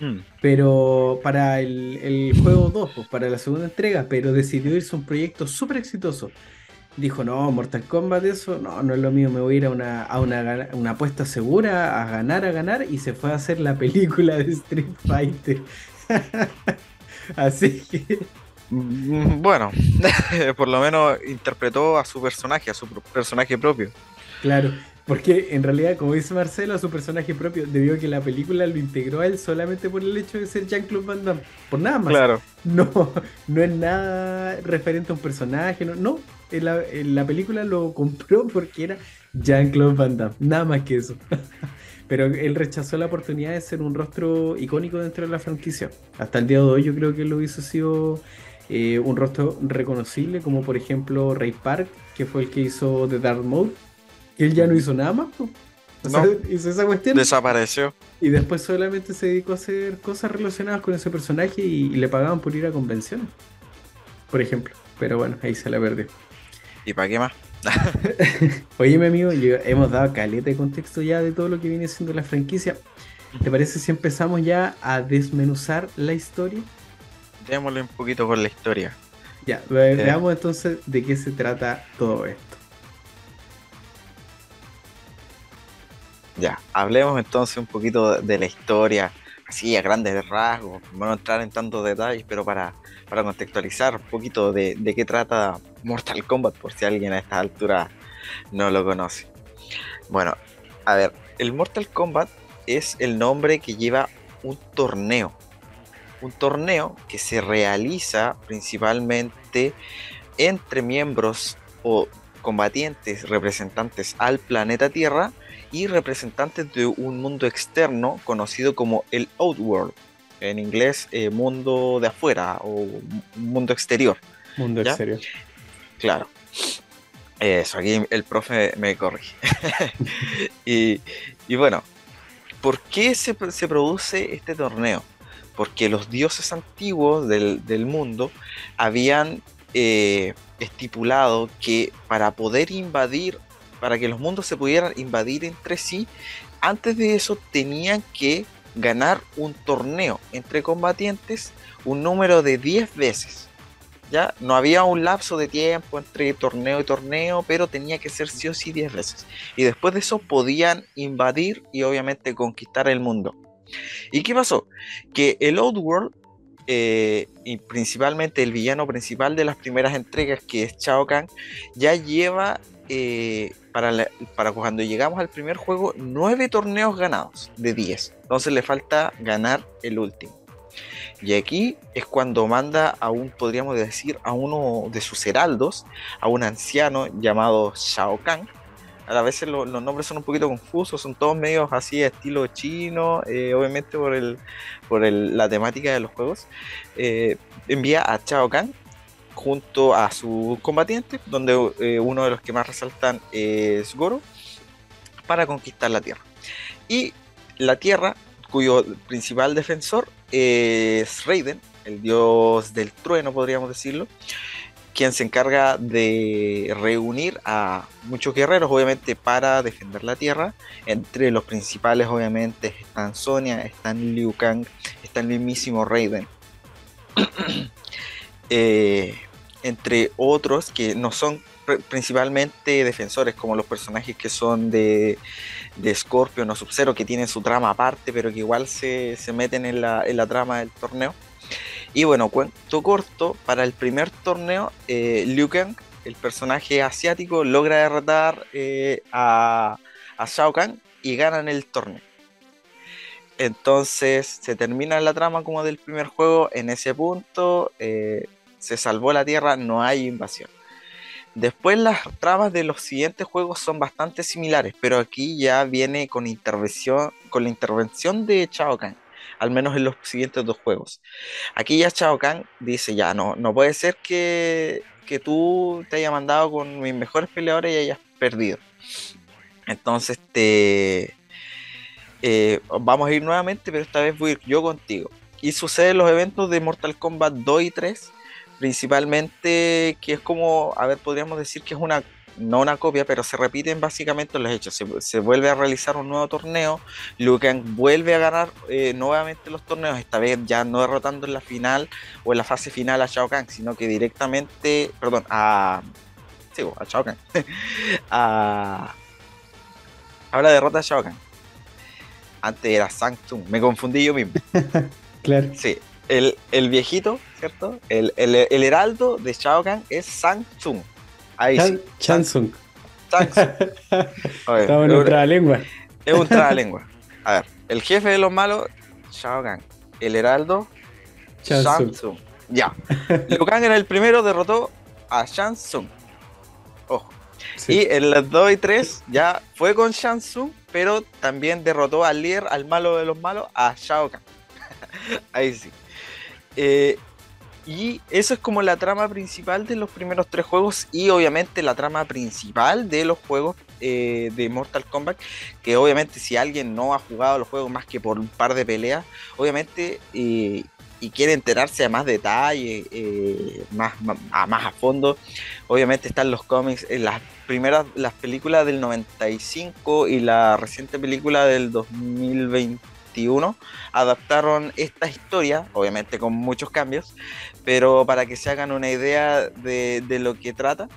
Mm. pero para el, el juego 2, pues, para la segunda entrega, pero decidió irse a un proyecto súper exitoso. Dijo, no, Mortal Kombat, eso, no, no es lo mío, me voy a ir a una, a una, una apuesta segura, a ganar, a ganar, y se fue a hacer la película de Street Fighter. (laughs) Así que, Mm, Bueno, (laughs) por lo menos interpretó a su personaje, a su personaje propio. claro, Porque en realidad, como dice Marcelo, a su personaje propio, debido a que la película lo integró a él solamente por el hecho de ser Jean-Claude Van Damme. Por nada más. Claro. No, (laughs) no es nada referente a un personaje, no, no. En la, en la película lo compró porque era Jean-Claude Van Damme, nada más que eso. (laughs) Pero él rechazó la oportunidad de ser un rostro icónico dentro de la franquicia. Hasta el día de hoy yo creo que lo hizo sido eh, un rostro reconocible, como por ejemplo Ray Park, que fue el que hizo The Dark Mode. Que él ya no hizo nada más, po. O sea, No. hizo esa cuestión. Desapareció. Y después solamente se dedicó a hacer cosas relacionadas con ese personaje y, y le pagaban por ir a convenciones. Por ejemplo. Pero bueno, ahí se la perdió. ¿Y para qué más? (laughs) Oye, mi amigo, yo- hemos dado caleta de contexto ya de todo lo que viene siendo la franquicia. ¿Te parece si empezamos ya a desmenuzar la historia? Démosle un poquito por la historia. Ya, ve- veamos entonces de qué se trata todo esto. Ya, hablemos entonces un poquito de la historia, así a grandes rasgos. No entrar en tantos detalles, pero para, para contextualizar un poquito de, de qué trata Mortal Kombat, por si alguien a esta altura no lo conoce. Bueno, a ver, el Mortal Kombat es el nombre que lleva un torneo. Un torneo que se realiza principalmente entre miembros o combatientes representantes al planeta Tierra y representantes de un mundo externo conocido como el Outworld, en inglés eh, mundo de afuera o mundo exterior, Mundo ¿Ya? exterior. claro. Eso, aquí el profe me corrige. (laughs) y, y bueno, ¿por qué se, se produce este torneo? Porque los dioses antiguos del, del mundo habían eh, estipulado que para poder invadir, para que los mundos se pudieran invadir entre sí, antes de eso tenían que ganar un torneo entre combatientes un número de 10 veces. Ya no había un lapso de tiempo entre torneo y torneo, pero tenía que ser sí o sí 10 veces. Y después de eso podían invadir y obviamente conquistar el mundo. ¿Y qué pasó? Que el Outworld, eh, y principalmente el villano principal de las primeras entregas, que es Shao Kahn, ya lleva eh, para, para cuando llegamos al primer juego 9 torneos ganados de 10. Entonces le falta ganar el último. Y aquí es cuando manda a un, podríamos decir, a uno de sus heraldos, a un anciano llamado Shao Kahn. A veces lo- los nombres son un poquito confusos, son todos medios así estilo chino, eh, obviamente por, el, por el- la temática de los juegos. Eh, envía a Shao Kahn junto a sus combatientes, donde eh, uno de los que más resaltan es Goro, para conquistar la Tierra. Y la Tierra, cuyo principal defensor es Raiden, el dios del trueno, podríamos decirlo, quien se encarga de reunir a muchos guerreros, obviamente, para defender la Tierra. Entre los principales, obviamente, están Sonya, están Liu Kang, está el mismísimo Raiden. Eh, entre otros que no son pr- principalmente defensores, como los personajes que son de, de Scorpion o Sub-Zero, que tienen su trama aparte, pero que igual se, se meten en la, en la trama del torneo. Y bueno, cuento corto, para el primer torneo, eh, Liu Kang, el personaje asiático, logra derrotar eh, a, a Shao Kahn y ganan el torneo. Entonces se termina la trama como del primer juego. En ese punto se salvó la Tierra, no hay invasión. Después las tramas de los siguientes juegos son bastante similares, pero aquí ya viene con intervención, con la intervención de Shao Kahn, al menos en los siguientes dos juegos. Aquí ya Shao Kahn dice ya no, no puede ser que, que tú te hayas mandado con mis mejores peleadores y hayas perdido. Entonces te eh, vamos a ir nuevamente, pero esta vez voy a ir yo contigo. Y sucede en los eventos de Mortal Kombat 2 y 3, principalmente que es como, a ver, podríamos decir que es una, no una copia, pero se repiten básicamente los hechos. Se, se vuelve a realizar un nuevo torneo, Liu Kang vuelve a ganar eh, nuevamente los torneos, esta vez ya no derrotando en la final o en la fase final a Shao Kahn, sino que directamente, perdón, a... Sí, a Shao Kahn. (laughs) a, ahora derrota a Shao Kahn. Antes era Sang Tsung, me confundí yo mismo. (laughs) Claro. Sí, el, el viejito, ¿cierto? El, el, el heraldo de Shao Kahn es Sang Tsung. Ahí sí. Chan, Tsung. (laughs) Estamos en otra lengua. Es un trabalengua. (laughs) A ver, el jefe de los malos, Shao Kahn. El heraldo, Shang Tsung. Tsung. Ya. Liu Kang en el primero derrotó a Shang Tsung. Ojo. Sí. Y en las 2 y 3 ya fue con Shang Tsung, pero también derrotó al líder, al malo de los malos, a Shao Kahn. (laughs) Ahí sí. Eh, y eso es como la trama principal de los primeros tres juegos y obviamente la trama principal de los juegos eh, de Mortal Kombat, que obviamente si alguien no ha jugado los juegos más que por un par de peleas, obviamente eh, y quiere enterarse de más detalle, más, a- más a fondo, obviamente están los cómics, las primeras, las películas del 95 y la reciente película del 2021 adaptaron esta historia, obviamente con muchos cambios, pero para que se hagan una idea de, de lo que trata.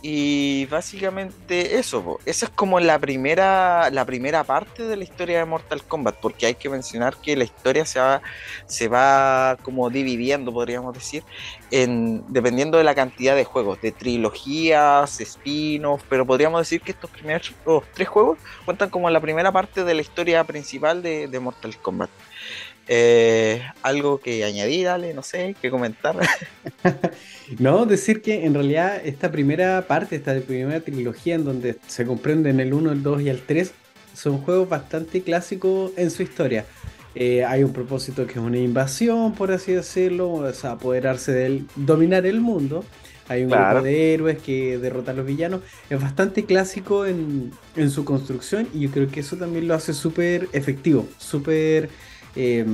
Y básicamente eso, esa es como la primera, la primera parte de la historia de Mortal Kombat, porque hay que mencionar que la historia se va, se va como dividiendo, podríamos decir, en, dependiendo de la cantidad de juegos, de trilogías, spin-off, pero podríamos decir que estos primeros tres juegos cuentan como la primera parte de la historia principal de, de Mortal Kombat. Eh, algo que añadir, Ale, no sé, que comentar. (laughs) No, decir que en realidad esta primera parte, esta primera trilogía en donde se comprenden el 1, el 2 y el 3, son juegos bastante clásicos en su historia. Eh, hay un propósito que es una invasión, por así decirlo, o sea, apoderarse del, dominar el mundo. Hay un Claro. grupo de héroes que derrotan a los villanos. Es bastante clásico en, en su construcción y yo creo que eso también lo hace súper efectivo, súper eh,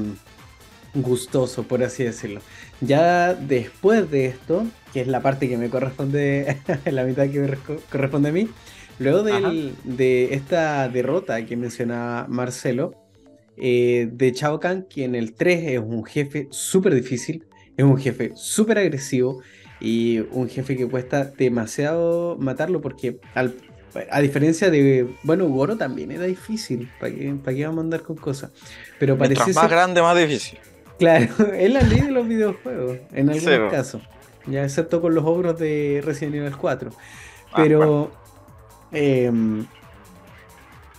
gustoso, por así decirlo. Ya después de esto, que es la parte que me corresponde, (laughs) la mitad que me corresponde a mí, luego del- de esta derrota que menciona Marcelo, eh, de Shao Kahn, que en el 3 es un jefe súper difícil, es un jefe súper agresivo y un jefe que cuesta demasiado matarlo porque al- a diferencia de, bueno, Goro también era difícil, ¿para qué, para qué vamos a andar con cosas? Pero Mientras parece más ser- grande, más difícil. Claro, (laughs) es la ley de los videojuegos, en algunos bo. casos. Ya excepto con los ogros de Resident Evil 4. Ah, Pero em,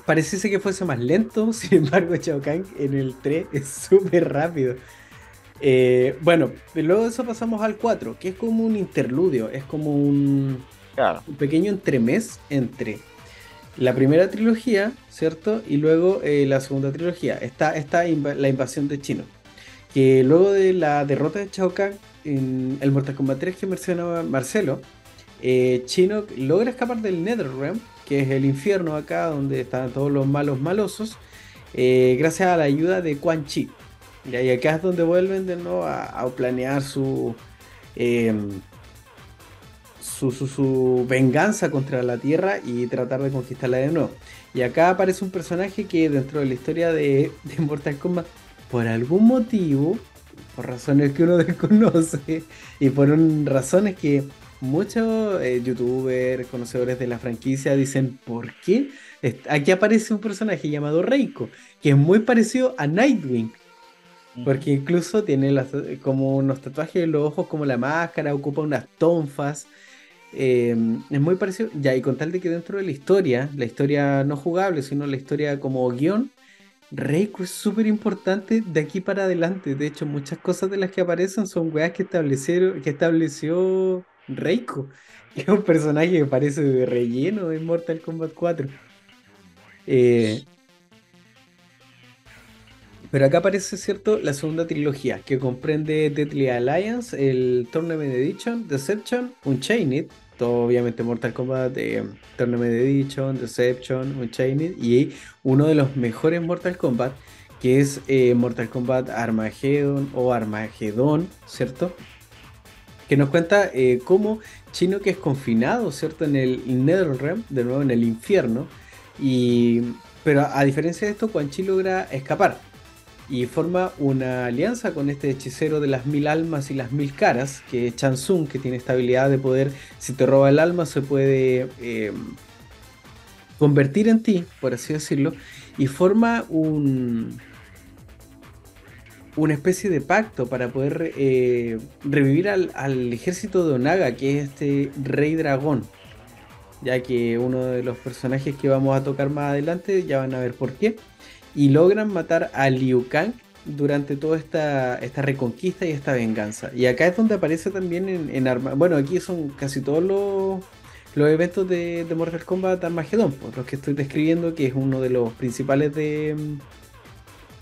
pareciese que fuese más lento, (laughs) sin embargo, Shao Kahn en el 3 es súper rápido. Eh, bueno, luego de eso pasamos al 4, que es como un interludio, es como un, Un pequeño entremés entre la primera trilogía, ¿cierto? Y luego eh, la segunda trilogía. Está, la invasión de Chino. Que luego de la derrota de Shao Kahn en el Mortal Kombat 3 que mencionaba Marcelo, eh, Chino logra escapar del Netherrealm, que es el infierno acá donde están todos los malos malosos, eh, gracias a la ayuda de Quan Chi. Y acá es donde vuelven de nuevo a, a planear su, em, su, su, su venganza contra la Tierra y tratar de conquistarla de nuevo. Y acá aparece un personaje que dentro de la historia de, de Mortal Kombat, por algún motivo, por razones que uno (laughs) desconoce y por un- razones que muchos eh, youtubers, conocedores de la franquicia dicen, ¿por qué? Aquí aparece un personaje llamado Reiko, que es muy parecido a Nightwing. Porque incluso tiene las- como unos tatuajes en los ojos, como la máscara, ocupa unas tonfas. Eh, es muy parecido. Ya, y con tal de que dentro de la historia, la historia no jugable, sino la historia como guion, Reiko es súper importante de aquí para adelante. De hecho, muchas cosas de las que aparecen son weas que establecieron, que estableció Reiko. Que (laughs) es un personaje que parece relleno en Mortal Kombat 4. Eh, pero acá aparece, ¿cierto? La segunda trilogía, que comprende Deadly Alliance, el Tournament Edition, Deception, Unchained, todo obviamente Mortal Kombat, eh, Tournament Edition, Deception, Unchained, y uno de los mejores Mortal Kombat, que es eh, Mortal Kombat Armageddon o Armagedón, ¿cierto? Que nos cuenta eh, cómo Chino que es confinado, ¿cierto? En el Netherrealm, de nuevo en el infierno, y... Pero a diferencia de esto, Quan Chi logra escapar y forma una alianza con este hechicero de las mil almas y las mil caras, que es Chansung, que tiene esta habilidad de poder, si te roba el alma, se puede eh, convertir en ti, por así decirlo, y forma un una especie de pacto para poder eh, revivir al, al ejército de Onaga, que es este rey dragón. ya que uno de los personajes que vamos a tocar más adelante, ya van a ver por qué, y logran matar a Liu Kang durante toda esta, esta reconquista y esta venganza. Y acá es donde aparece también en, en Arma... Bueno, aquí son casi todos los, los eventos de, de Mortal Kombat Armageddon, pues, los que estoy describiendo, que es uno de los principales de,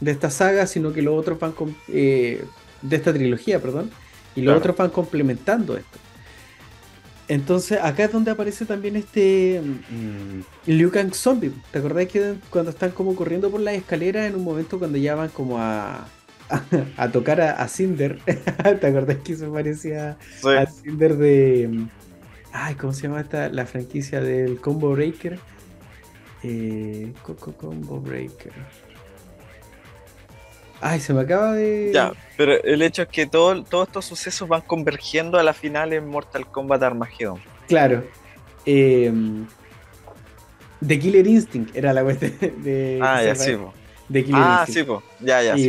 de esta saga, sino que los otros van con, eh, de esta trilogía, perdón, y los Claro. otros van complementando esto. Entonces, acá es donde aparece también este mm, Liu Kang Zombie. ¿Te acordás que cuando están como corriendo por las escaleras en un momento cuando ya van como a, (laughs) a, tocar a, a Cinder? (laughs) ¿Te acordás que eso parecía Sí. a Cinder de. mm, Ay, ¿cómo se llama esta? La franquicia del Combo Breaker. Eh, Co- Co- Combo Breaker. Ay, se me acaba de. Ya, pero el hecho es que todo- todos estos sucesos van convergiendo a la final en Mortal Kombat Armageddon. Claro. Eh, The Killer Instinct era la cuestión de. Ah, ya, sí, po. de Killer Ah, Instinct. sí, po. Ya, ya, sí.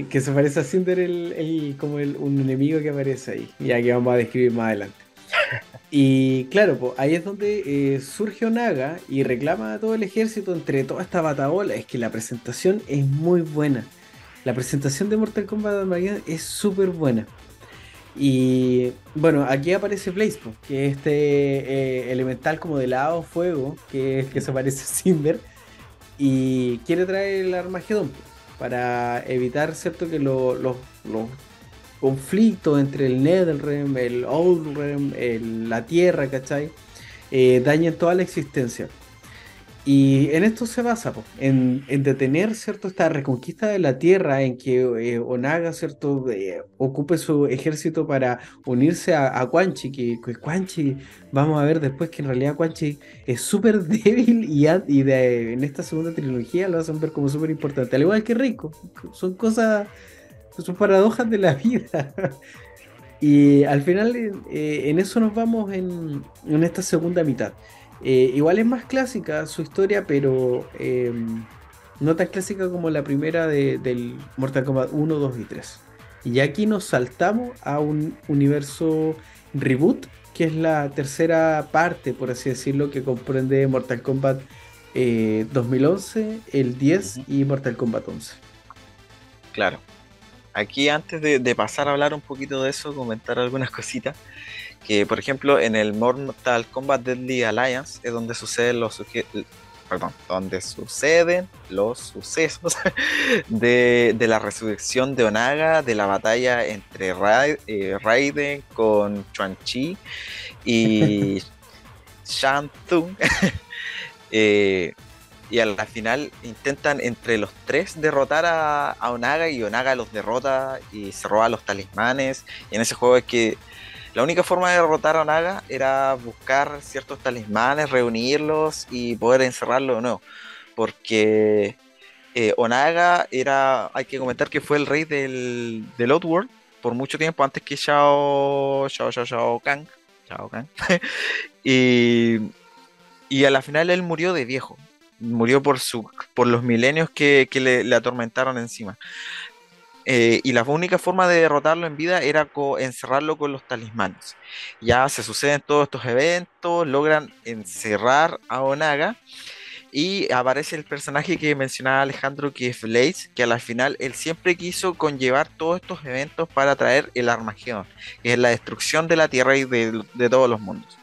y que se parece a Cinder el, el- como el, un enemigo que aparece ahí, ya que vamos a describir más adelante. (laughs) Y claro, pues ahí es donde eh, surge Onaga y reclama a todo el ejército entre toda esta bataola. Es que la presentación es muy buena. La presentación de Mortal Kombat Armageddon es súper buena. Y bueno, aquí aparece Blaze, que es este eh, elemental como de lado fuego, que, que se parece a Cinder, y quiere traer el Armagedón para evitar, ¿cierto?, que lo- los los conflictos entre el Netherrealm, el Outrealm, el- la Tierra, ¿cachai? Eh, dañen toda la existencia. Y en esto se basa, po, en, en detener, ¿cierto?, esta reconquista de la Tierra, en que eh, Onaga, ¿cierto?, eh, ocupe su ejército para unirse a, a Quan Chi, que, que Quan Chi, vamos a ver después que en realidad Quan Chi es súper (laughs) débil y, a- y de, en esta segunda trilogía lo hacen ver como súper importante, al igual que Rico, son cosas, son paradojas de la (laughs) vida. Y al final eh, en eso nos vamos en, en esta segunda mitad. Eh, igual es más clásica su historia, pero eh, no tan clásica como la primera de- del Mortal Kombat 1, 2 y 3. Y aquí nos saltamos a un universo reboot, que es la tercera parte, por así decirlo, que comprende Mortal Kombat eh, 2011, el 10 y Mortal Kombat 11. Claro. Aquí antes de, de pasar a hablar un poquito de eso, comentar algunas (laughs) cositas. Que por ejemplo en el Mortal Kombat Deadly Alliance es donde suceden los perdón, donde suceden los sucesos (laughs) de, de la resurrección de Onaga, de la batalla entre Ra- eh, Raiden con Chuan Chi y (laughs) Shang Tsung. (laughs) Eh, y a la final intentan entre los tres derrotar a, a Onaga y Onaga los derrota y se roba los talismanes. Y en ese juego es que la única forma de derrotar a Onaga era buscar ciertos talismanes, reunirlos y poder encerrarlo de nuevo. Porque eh, Onaga era, hay que comentar que fue el rey del, del Outworld por mucho tiempo antes que Shao, Shao, Shao, Kahn. Shao Kahn. (laughs) y, y a la final él murió de viejo murió por, su, por los milenios que, que le atormentaron encima. Eh, y la única forma de derrotarlo en vida era encerrarlo con los talismanes. Ya se suceden todos estos eventos, logran encerrar a Onaga y aparece el personaje que mencionaba Alejandro, que es Blaze, que a la final él siempre quiso conllevar todos estos eventos para traer el Armagedón, que es la destrucción de la Tierra y de todos los mundos.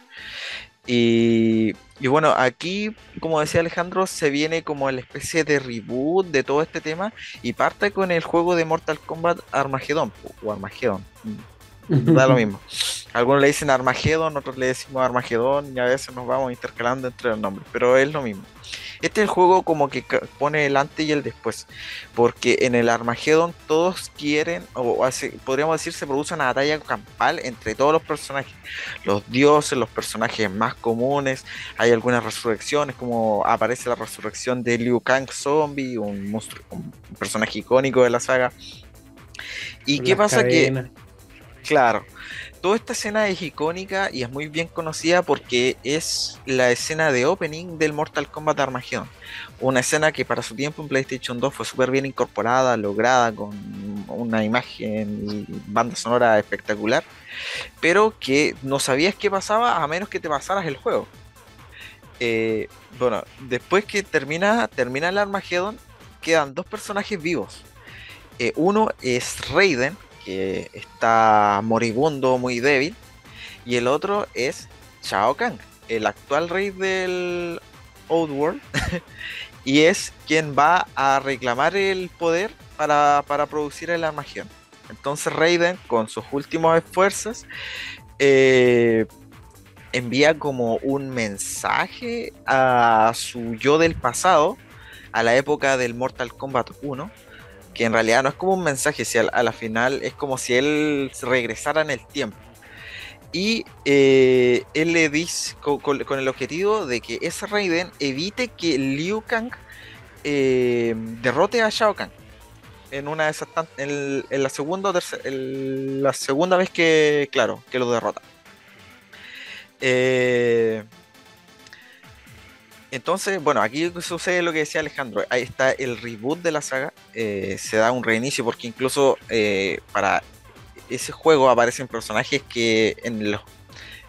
Y, y bueno, aquí, como decía Alejandro, se viene como la especie de reboot de todo este tema y parte con el juego de Mortal Kombat Armageddon o Armageddon. Da lo mismo. (laughs) Algunos le dicen Armageddon, otros le decimos Armageddon y a veces nos vamos intercalando entre los nombres, pero es lo mismo. Este es el juego como que pone el antes y el después, porque en el Armageddon todos quieren, o hace- podríamos decir, se produce una batalla campal entre todos los personajes, los dioses, los personajes más comunes, hay algunas resurrecciones, como aparece la resurrección de Liu Kang Zombie, un monstruo, un personaje icónico de la saga. ¿Y Con qué pasa que. Claro. Toda esta escena es icónica y es muy bien conocida porque es la escena de opening del Mortal Kombat Armageddon. Una escena que para su tiempo en PlayStation 2 fue súper bien incorporada, lograda con una imagen y banda sonora espectacular, pero que no sabías qué pasaba a menos que te pasaras el juego. eh, bueno, después que termina, termina el Armageddon, quedan dos personajes vivos. Eh, uno es Raiden, que está moribundo, muy débil, y el otro es Shao Kahn, el actual rey del Outworld, (laughs) y es quien va a reclamar el poder para, para producir el Armageddon. Entonces Raiden, con sus últimos esfuerzos, eh, envía como un mensaje a su yo del pasado, a la época del Mortal Kombat 1, que en realidad no es como un mensaje, si a, a la final es como si él regresara en el tiempo. Y eh, él le dice co- con, el objetivo de que ese Raiden evite que Liu Kang eh, derrote a Shao Kahn en una de esas en, en la segunda o terce- en la segunda vez que claro que lo derrota. Eh, entonces, bueno, aquí sucede lo que decía Alejandro. Ahí está el reboot de la saga. eh, se da un reinicio porque incluso eh, para ese juego aparecen personajes que en los,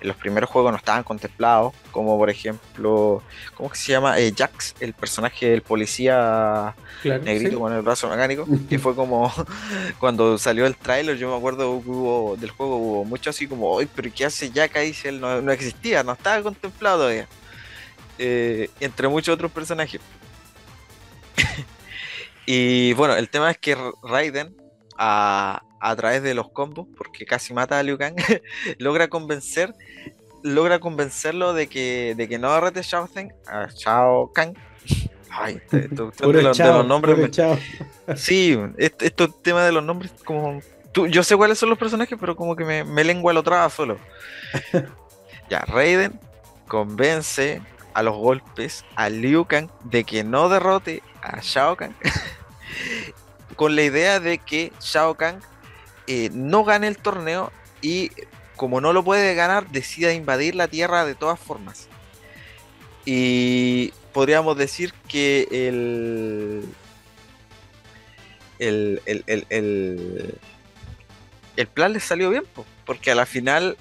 en los primeros juegos no estaban contemplados. Como por ejemplo, ¿cómo que se llama? Eh, Jax, el personaje del policía Claro, negrito sí. con el brazo mecánico. (laughs) Que fue como (laughs) cuando salió el tráiler, yo me acuerdo que hubo del juego, hubo mucho así como, "Ay, pero ¿qué hace Jack ahí si él no, no existía? No estaba contemplado todavía eh, entre muchos otros personajes. (laughs) y bueno, el tema es que Raiden, a, a través de los combos, porque casi mata a Liu Kang, (laughs) logra convencer, logra convencerlo de que, de que no derrete a Shao Kahn, a Shao Kahn. Ay, esto- esto- esto de, los, de los nombres puro me- chao. (laughs) Sí, est- estos temas de los nombres, como. tú- yo sé cuáles son los personajes, pero como que me, me lengua lo traba solo. ya, Raiden convence a los golpes a Liu Kang de que no derrote a Shao Kahn (laughs) con la idea de que Shao Kahn eh, no gane el torneo y como no lo puede ganar, decida invadir la tierra de todas formas. Y podríamos decir que el. El, el, el, el, plan le salió bien, po, porque a la final,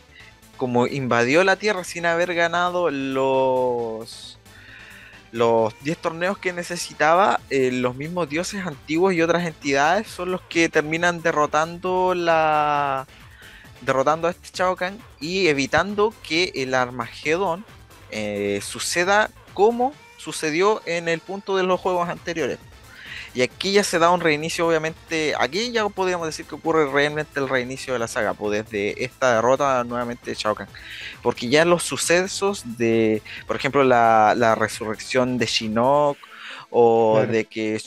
como invadió la tierra sin haber ganado los los 10 torneos que necesitaba, eh, los mismos dioses antiguos y otras entidades son los que terminan derrotando la derrotando a este Shao Kahn y evitando que el Armagedón eh, suceda como sucedió en el punto de los juegos anteriores. Y aquí ya se da un reinicio, obviamente. Aquí ya podríamos decir que ocurre realmente el reinicio de la saga, pues desde esta derrota nuevamente de Shao Kahn. Porque ya los sucesos de, por ejemplo, la, la resurrección de Shinnok, o Claro. de que,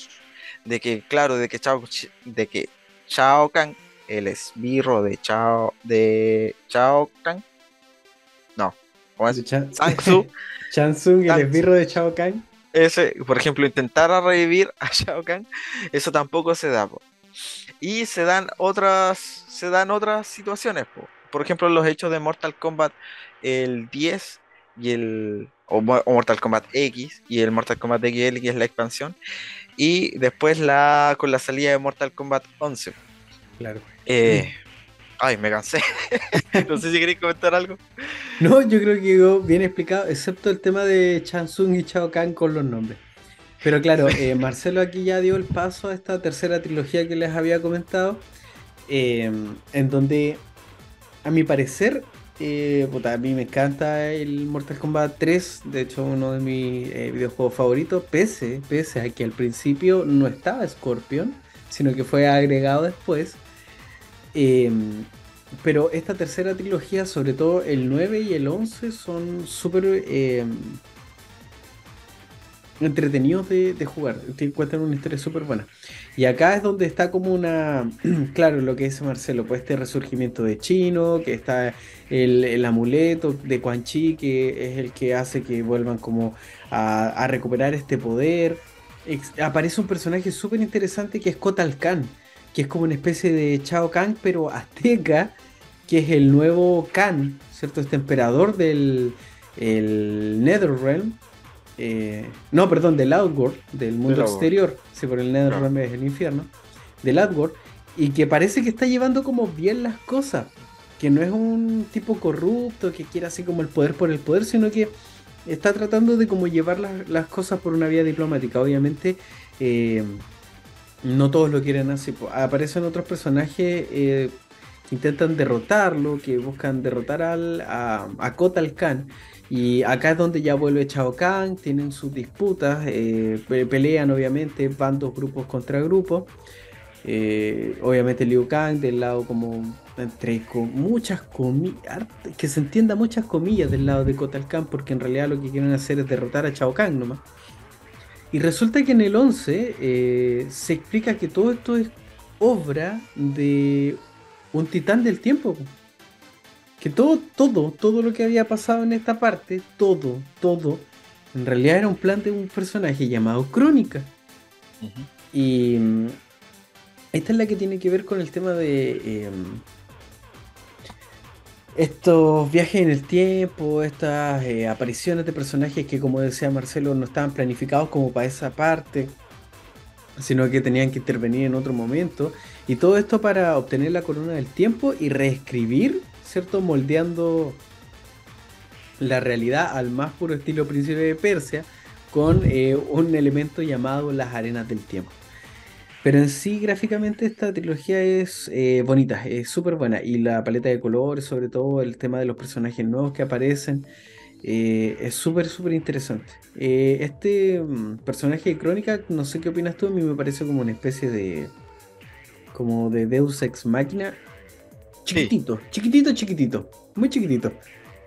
de que, claro, de que Shao, de que Shao Kahn, el esbirro de Chao, de Shao Kahn, no, ¿cómo es? Chansung, (laughs) el esbirro de Chao Kahn. Ese, por ejemplo, intentar a revivir a (laughs) Shao Kahn, eso tampoco se da. po. Y se dan otras, se dan otras situaciones. po. Por ejemplo, los hechos de Mortal Kombat el 10 y el o, Mo- o Mortal Kombat X y el Mortal Kombat XL que es la expansión y después la con la salida de Mortal Kombat 11. Claro. Eh, ay, me cansé. (laughs) no sé si queréis comentar algo. No, yo creo que quedó bien explicado, excepto el tema de Chansung y Chao Kahn con los nombres. Pero claro, eh, (laughs) Marcelo aquí ya dio el paso a esta tercera trilogía que les había comentado, eh, en donde, a mi parecer, eh, puta, a mí me encanta el Mortal Kombat 3, de hecho uno de mis eh, videojuegos favoritos, pese, pese a que al principio no estaba Scorpion, sino que fue agregado después. Eh, pero esta tercera trilogía, sobre todo el 9 y el 11, son súper eh, entretenidos de, jugar. Te cuentan una historia súper buena. Y acá es donde está como una, (clears throat) claro, lo que dice Marcelo, pues este resurgimiento de Chino, que está el, amuleto de Quan Chi, que es el que hace que vuelvan como a, recuperar este poder. Aparece un personaje súper interesante que es Kotal Khan, que es como una especie de Chao Kahn, pero azteca, que es el nuevo Khan, ¿cierto? Este emperador del el Netherrealm. eh, no, perdón, del Outworld, del mundo exterior. Sí, por el Netherrealm es el infierno. Del Outworld. Y que parece que está llevando como bien las cosas. Que no es un tipo corrupto que quiera así como el poder por el poder, sino que está tratando de como llevar las, las cosas por una vía diplomática. Obviamente, eh, no todos lo quieren así. Aparecen otros personajes eh, que intentan derrotarlo, que buscan derrotar al, a, a Kotal Khan. Y acá es donde ya vuelve Shao Kahn, tienen sus disputas, eh, pe- pelean obviamente, van dos grupos contra grupos. Eh, obviamente Liu Kang del lado como entre con muchas comillas, que se entienda muchas comillas del lado de Kotal Khan, porque en realidad lo que quieren hacer es derrotar a Shao Kahn nomás. Y resulta que en el 11 eh, se explica que todo esto es obra de un titán del tiempo. po. Que todo, todo, todo lo que había pasado en esta parte, todo, todo, en realidad era un plan de un personaje llamado Crónica. Y mm, esta es la que tiene que ver con el tema de em, estos viajes en el tiempo, estas eh, apariciones de personajes que, como decía Marcelo, no estaban planificados como para esa parte, sino que tenían que intervenir en otro momento. Y todo esto para obtener la corona del tiempo y reescribir, ¿cierto? Moldeando la realidad al más puro estilo príncipe de Persia con eh, un elemento llamado las arenas del tiempo. Pero en sí, gráficamente, esta trilogía es eh, bonita, es súper buena. Y la paleta de colores, sobre todo el tema de los personajes nuevos que aparecen, eh, es súper, súper interesante. Eh, este mm, personaje de Crónica, no sé qué opinas tú, a mí me parece como una especie de. como de Deus Ex Máquina. Chiquitito, chiquitito, chiquitito, muy chiquitito.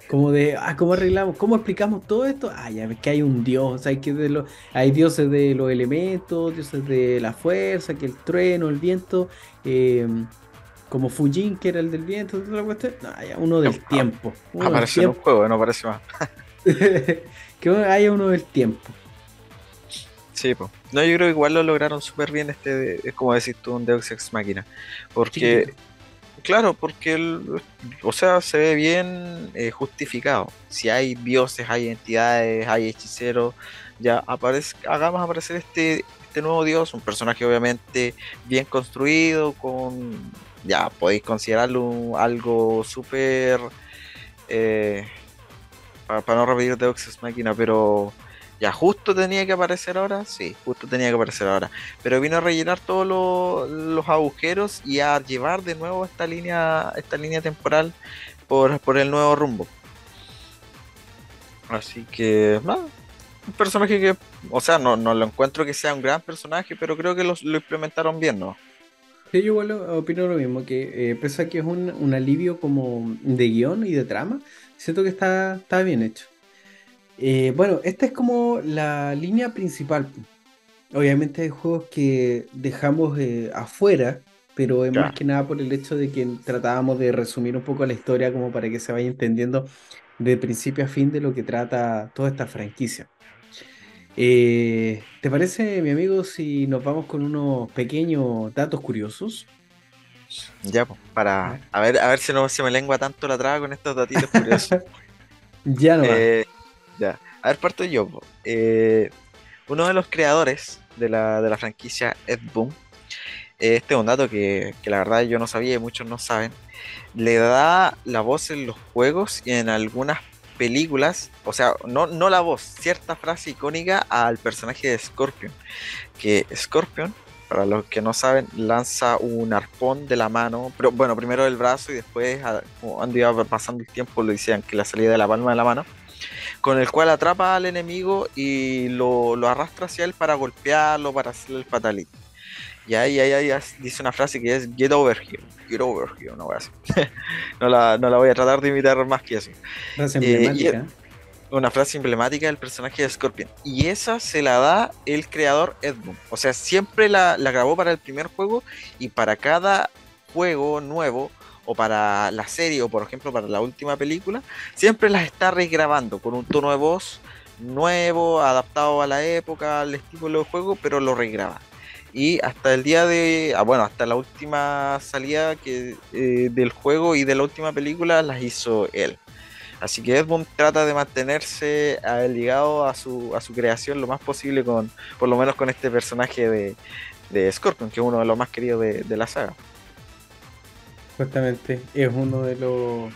Como de, ah, ¿cómo arreglamos? ¿Cómo explicamos todo esto? Ah, ya ves que hay un dios, hay, que de lo- hay dioses de los elementos, dioses de la fuerza, que el trueno, el viento, eh, como Fujin, que era el del viento, toda la cuestión. No, hay uno del Ah, tiempo. uno del en un juego, no aparece más. (laughs) que haya uno del tiempo. Sí, po. No, yo creo que igual lo lograron súper bien este, es como decís tú, un Deus Ex Máquina. Porque. Claro, porque, el- o sea, se ve bien eh, justificado. Si hay dioses, hay entidades, hay hechiceros, ya hagamos aparecer este, este nuevo dios, un personaje obviamente bien construido, con, ya podéis considerarlo algo súper, eh, para, no repetir Deus Ex Máquina, pero... Ya, justo tenía que aparecer ahora, sí, justo tenía que aparecer ahora. Pero vino a rellenar todos lo- los agujeros y a llevar de nuevo esta línea, esta línea temporal por, por el nuevo rumbo. Así que, nada, un personaje que, o sea, no, no lo encuentro que sea un gran personaje, pero creo que lo implementaron bien, ¿no? Sí, yo igual opino lo mismo, que eh, pese a que es un, un alivio como de guion y de trama, siento que está, está bien hecho. Eh, bueno, esta es como la línea principal. Obviamente hay juegos que dejamos eh, afuera, pero es más que nada por el hecho de que tratábamos de resumir un poco la historia como para que se vaya entendiendo de principio a fin de lo que trata toda esta franquicia. Eh, ¿te parece, mi amigo, si nos vamos con unos pequeños datos curiosos? Ya, pues, para, a ver, a ver si no se me lengua tanto la traba con estos datitos curiosos. (laughs) Ya no Eh, ya, a ver, parto yo. Eh, uno de los creadores de la, de la franquicia Ed Boon, eh, este es un dato que, que la verdad yo no sabía y muchos no saben, le da la voz en los juegos y en algunas películas, o sea, no, no la voz, cierta frase icónica al personaje de Scorpion, que Scorpion, para los que no saben, lanza un arpón de la mano, pero bueno, primero del brazo y después, a- cuando iba pasando el tiempo, lo decían que la salía de la palma de la mano con el cual atrapa al enemigo y lo, lo arrastra hacia él para golpearlo, para hacerle el fatality. Y ahí, ahí, ahí dice una frase que es Get over here, get over here, no voy a hacer. no, la, no la voy a tratar de imitar más que eso. Frase Eh, emblemática. Una frase emblemática del personaje de Scorpion. Y esa se la da el creador Edmund. O sea, siempre la, la grabó para el primer juego y para cada juego nuevo o para la serie o por ejemplo para la última película, siempre las está regrabando con un tono de voz nuevo, adaptado a la época, al estilo del juego, pero lo regraba. Y hasta el día de, ah, bueno, hasta la última salida que, eh, del juego y de la última película las hizo él. Así que Edmund trata de mantenerse ligado a su, a su creación lo más posible con, por lo menos con este personaje de, de Scorpion, que es uno de los más queridos de la saga. Justamente es uno de los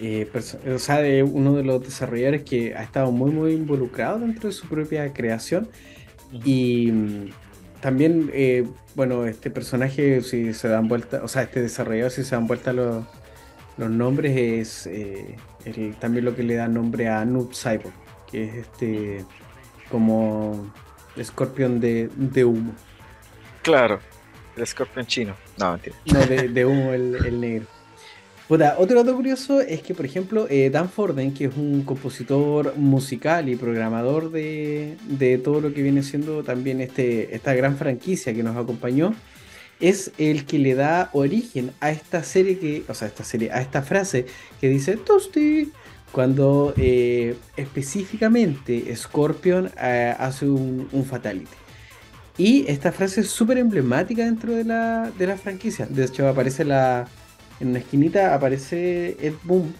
eh, o sea, de uno de los desarrolladores que ha estado muy, muy involucrado dentro de su propia creación. Y mm, también, eh, bueno, este personaje, si se dan vuelta, o sea, este desarrollador, si se dan vuelta los, los nombres, es eh, el- también lo que le da nombre a Noob Cyborg, que es este como escorpión de, de humo. Claro, el escorpión chino. No, de, de humo el, el negro. Puta, otro dato curioso es que, por ejemplo, eh, Dan Forden, que es un compositor musical y programador de, de todo lo que viene siendo también este, esta gran franquicia que nos acompañó, es el que le da origen a esta serie que, o sea, esta serie, a esta frase que dice Toasty, cuando eh, específicamente Scorpion eh, hace un, un fatality. Y esta frase es súper emblemática dentro de la, de la franquicia. De hecho, aparece la. En una esquinita aparece Ed Boom.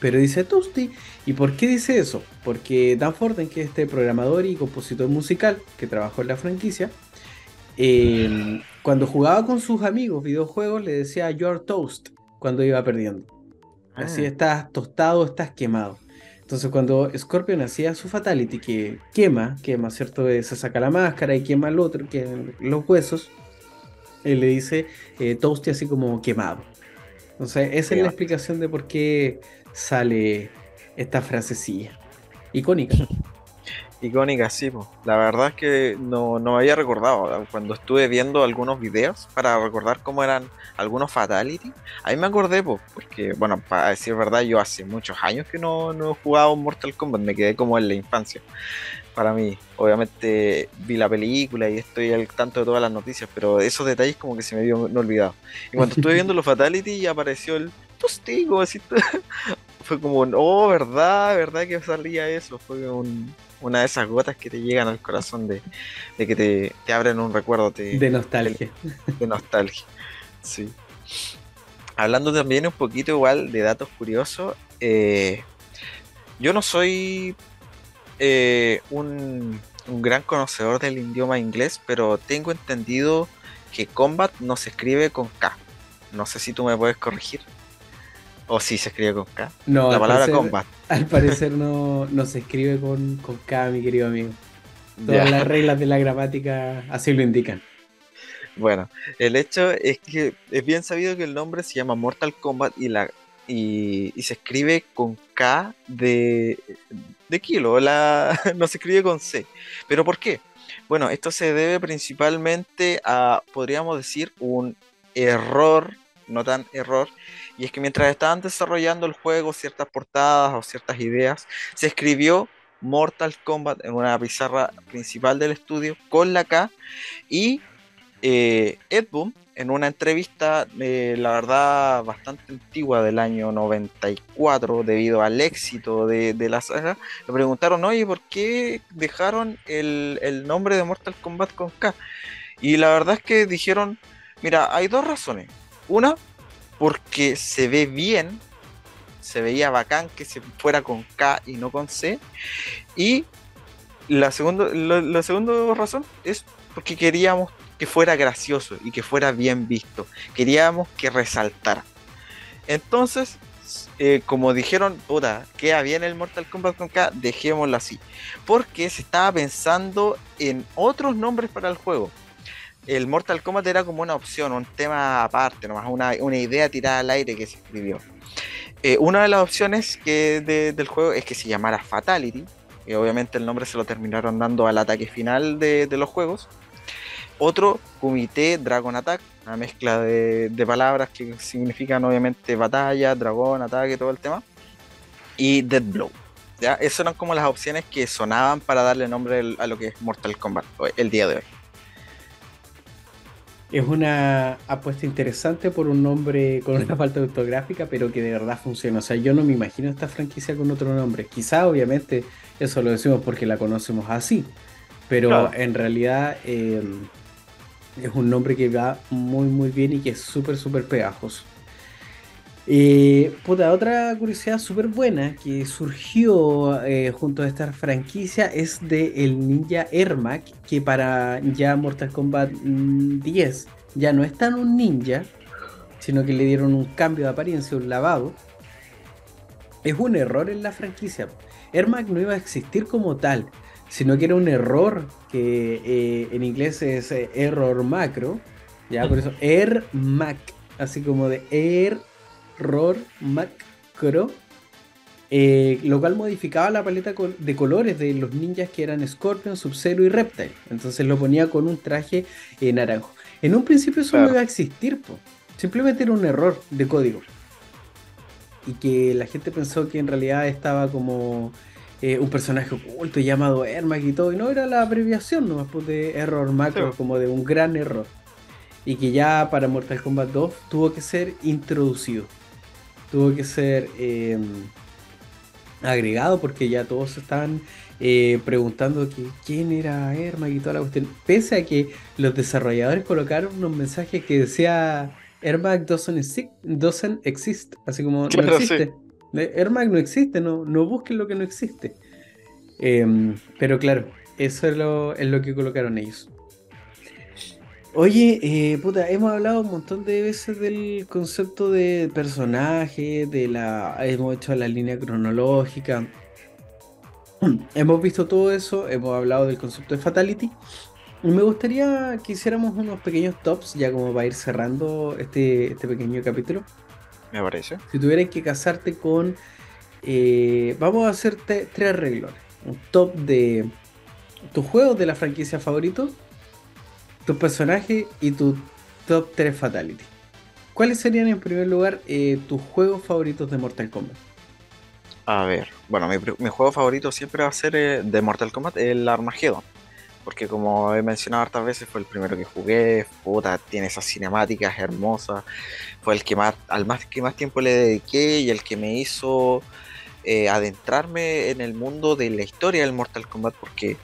Pero dice Toasty. ¿Y por qué dice eso? Porque Dan Forden, que es este programador y compositor musical que trabajó en la franquicia, eh, cuando jugaba con sus amigos videojuegos le decía You're toast cuando iba perdiendo. Así Ah. estás tostado, estás quemado. Entonces cuando Scorpion hacía su fatality que quema, quema, ¿cierto? Eh, Se saca la máscara y quema el otro, que los huesos, él le dice eh, Toasty así como quemado. Entonces esa es la explicación de por qué sale esta frasecilla. Icónica. (laughs) Icónica, sí, po. La verdad es que no, no me había recordado. Cuando estuve viendo algunos videos para recordar cómo eran algunos fatality, ahí me acordé, po, porque, bueno, para decir verdad, yo hace muchos años que no, no he jugado Mortal Kombat, me quedé como en la infancia. Para mí, obviamente vi la película y estoy al tanto de todas las noticias, pero esos detalles como que se me habían olvidado. Y cuando estuve (laughs) viendo los fatality, apareció el tostigo, así. (laughs) (laughs) Fue como, oh, verdad, verdad que salía eso. Fue un- una de esas gotas que te llegan al corazón de, de que te, te abren un recuerdo te- De nostalgia. de nostalgia. Sí. Hablando también un poquito igual de datos curiosos, eh, yo no soy eh, un, un gran conocedor del idioma inglés, pero tengo entendido que combat no se escribe con K. No sé si tú me puedes corregir. O si se escribe con K. No, La al palabra parecer- combat. Al parecer no, no se escribe con, con K, mi querido amigo. Todas Ya. las reglas de la gramática así lo indican. Bueno, el hecho es que es bien sabido que el nombre se llama Mortal Kombat y la y, y se escribe con K de, de kilo, la, (laughs) no se escribe con C. ¿Pero por qué? Bueno, esto se debe principalmente a, podríamos decir, un error, no tan error, y es que mientras estaban desarrollando el juego, ciertas portadas o ciertas ideas, se escribió Mortal Kombat en una pizarra principal del estudio con la K y eh, Ed en una entrevista, eh, la verdad, bastante antigua del año 94, debido al éxito de, de la saga, le preguntaron, oye, ¿por qué dejaron el, el nombre de Mortal Kombat con K? Y la verdad es que dijeron, mira, hay dos razones. Una, porque se ve bien, se veía bacán que se fuera con K y no con C. Y la la segunda razón es porque queríamos que fuera gracioso y que fuera bien visto. Queríamos que resaltara. Entonces, eh, como dijeron, puta, queda bien el Mortal Kombat con K, dejémoslo así. Porque se estaba pensando en otros nombres para el juego. El Mortal Kombat era como una opción, un tema aparte, nomás una, una idea tirada al aire que se escribió. Eh, una de las opciones que de- del juego es que se llamara Fatality, y obviamente el nombre se lo terminaron dando al ataque final de, los juegos. Otro, Kumite Dragon Attack, una mezcla de, de palabras que significan obviamente batalla, dragón, ataque, todo el tema. Y Dead Blow. ¿ya? Esas eran como las opciones que sonaban para darle nombre a lo que es Mortal Kombat el día de hoy. Es una apuesta interesante por un nombre con una falta ortográfica, pero que de verdad funciona. O sea, yo no me imagino esta franquicia con otro nombre. Quizá, obviamente, eso lo decimos porque la conocemos así. Pero Claro. en realidad eh, es un nombre que va muy, muy bien y que es súper, súper pegajoso. Eh, puta, otra curiosidad súper buena que surgió eh, junto a esta franquicia es de el ninja Ermac, que para ya Mortal Kombat mm, 10 ya no es tan un ninja, sino que le dieron un cambio de apariencia, un lavado. es un error en la franquicia. Ermac no iba a existir como tal, sino que era un error que eh, en inglés es eh, error macro, ya por eso (laughs) Ermac, así como de error macro, eh, lo cual modificaba la paleta de colores de los ninjas que eran Scorpion, Sub-Zero y Reptile. Entonces lo ponía con un traje eh, naranjo. En un principio eso no iba a existir, po. simplemente era un error de código. Y que la gente pensó que en realidad estaba como eh, un personaje oculto llamado Ermac y todo. Y no era la abreviación nomás pues, de error macro, Sí. como de un gran error. Y que ya para Mortal Kombat 2 tuvo que ser introducido. Tuvo que ser eh, agregado porque ya todos estaban eh, preguntando que quién era Ermac y toda la cuestión. Pese a que los desarrolladores colocaron unos mensajes que decía Ermac doesn't exist, doesn't exist", así como Claro, no sí. existe. Ermac no existe, no, no busquen lo que no existe. Em, pero claro, eso es lo, es lo que colocaron ellos. Oye, eh, puta, hemos hablado un montón de veces del concepto de personaje, de la, hemos hecho la línea cronológica, (clears throat) hemos visto todo eso, hemos hablado del concepto de Fatality. Y me gustaría que hiciéramos unos pequeños tops, ya como para ir cerrando este, este pequeño capítulo. Me parece. Si tuvieras que casarte con. eh, vamos a hacerte tres reglones. Un top de tus juegos de la franquicia favorito, tus personajes y tu top 3 Fatality. ¿Cuáles serían en primer lugar eh, tus juegos favoritos de Mortal Kombat? A ver, bueno, mi, mi juego favorito siempre va a ser eh, de Mortal Kombat, el Armageddon. Porque como he mencionado hartas veces, fue el primero que jugué, puta, tiene esas cinemáticas hermosas, fue el que más, al más que más tiempo le dediqué y el que me hizo eh, adentrarme en el mundo de la historia del Mortal Kombat, porque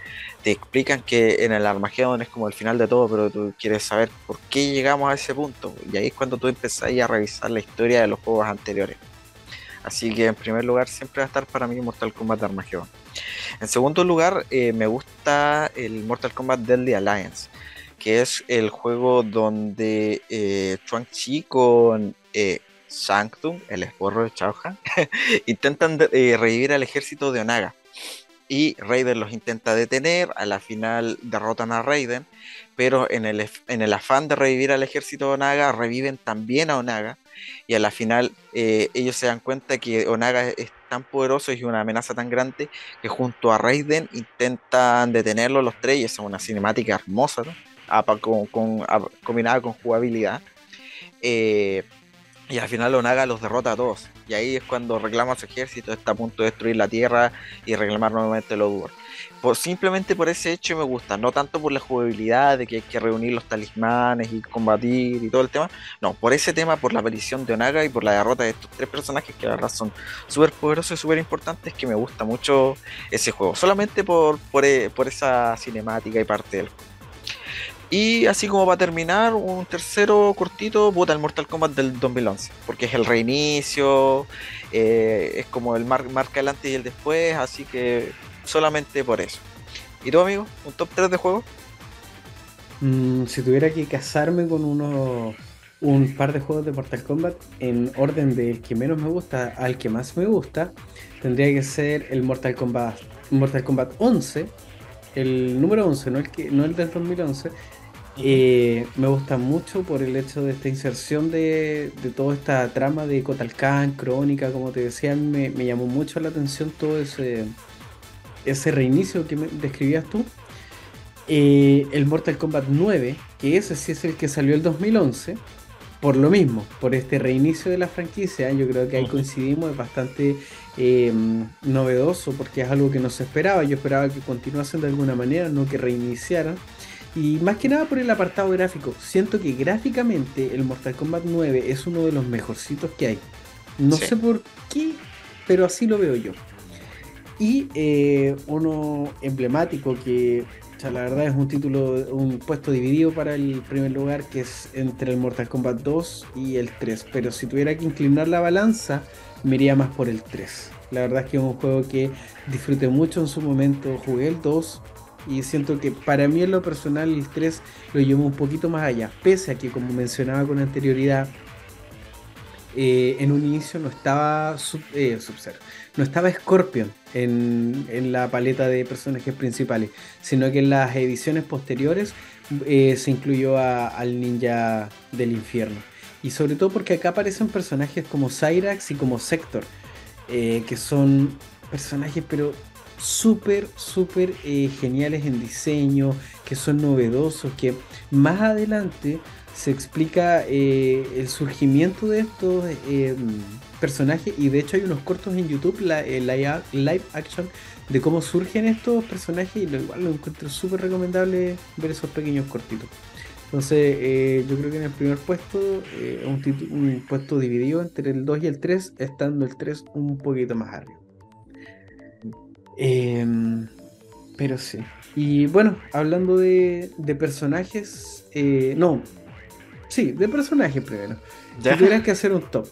te explican que en el Armageddon es como el final de todo, pero tú quieres saber por qué llegamos a ese punto. Y ahí es cuando tú empezás a revisar la historia de los juegos anteriores. Así que en primer lugar siempre va a estar para mí Mortal Kombat Armageddon. En segundo lugar, eh, me gusta el Mortal Kombat Deadly Alliance, que es el juego donde eh, Chuang Chi con eh, Shang Tsung, el esporro de Chao Han, (laughs) intentan eh, revivir al ejército de Onaga. Y Raiden los intenta detener, a la final derrotan a Raiden, pero en el, en el afán de revivir al ejército de Onaga, reviven también a Onaga, y a la final eh, ellos se dan cuenta que Onaga es tan poderoso y una amenaza tan grande que junto a Raiden intentan detenerlo los tres, y es una cinemática hermosa, ¿no? Apa- con- con- a- combinada con jugabilidad. Eh, y al final Onaga los derrota a todos. Y ahí es cuando reclama su ejército, está a punto de destruir la tierra y reclamar nuevamente los Udor. Por, simplemente por ese hecho me gusta, no tanto por la jugabilidad de que hay que reunir los talismanes y combatir y todo el tema. No, por ese tema, por la aparición de Onaga y por la derrota de estos tres personajes que la verdad son súper poderosos y súper importantes, que me gusta mucho ese juego. Solamente por, por, e- por esa cinemática y parte del juego. Y así como para terminar, un tercero cortito, puta, el Mortal Kombat del 2011, porque es el reinicio, eh, es como el mar- marca el antes y el después, así que solamente por eso. ¿Y tú, amigo? ¿Un top 3 de juego? Mm, si tuviera que casarme con uno, un par de juegos de Mortal Kombat en orden del que menos me gusta al que más me gusta, tendría que ser el Mortal Kombat, Mortal Kombat 11, el número 11, no el, que, no el del 2011. Eh, me gusta mucho por el hecho de esta inserción de, de toda esta trama de Kotal Kahn, crónica, como te decía, me, me llamó mucho la atención todo ese, ese reinicio que me describías tú. Eh, el Mortal Kombat 9, que ese sí es el que salió el 2011, por lo mismo, por este reinicio de la franquicia, yo creo que ahí coincidimos, es bastante eh, novedoso porque es algo que no se esperaba, yo esperaba que continuasen de alguna manera, no que reiniciaran. Y más que nada por el apartado gráfico, siento que gráficamente el Mortal Kombat 9 es uno de los mejorcitos que hay. No Sí. sé por qué, pero así lo veo yo. Y eh, uno emblemático que, o sea, la verdad es un título, un puesto dividido para el primer lugar, que es entre el Mortal Kombat 2 y el 3. Pero si tuviera que inclinar la balanza, me iría más por el 3. La verdad es que es un juego que disfruté mucho en su momento, jugué el 2 y siento que para mí en lo personal el 3 lo llevo un poquito más allá, pese a que como mencionaba con anterioridad, eh, en un inicio no estaba Sub- eh, no estaba Scorpion en, en la paleta de personajes principales, sino que en las ediciones posteriores eh, se incluyó al ninja del infierno. Y sobre todo porque acá aparecen personajes como Cyrax y como Sector, eh, que son personajes pero súper, súper eh, geniales en diseño, que son novedosos, que más adelante se explica eh, el surgimiento de estos eh, personajes y de hecho hay unos cortos en YouTube, la, live, action, de cómo surgen estos personajes y lo igual lo encuentro súper recomendable ver esos pequeños cortitos. Entonces yo creo que en el primer puesto, eh, un, un puesto dividido entre el 2 y el 3, estando el 3 un poquito más arriba. Em, pero sí. Y bueno, hablando de, de personajes, eh, no, sí, de personajes primero. ¿Ya? Si que hacer un top,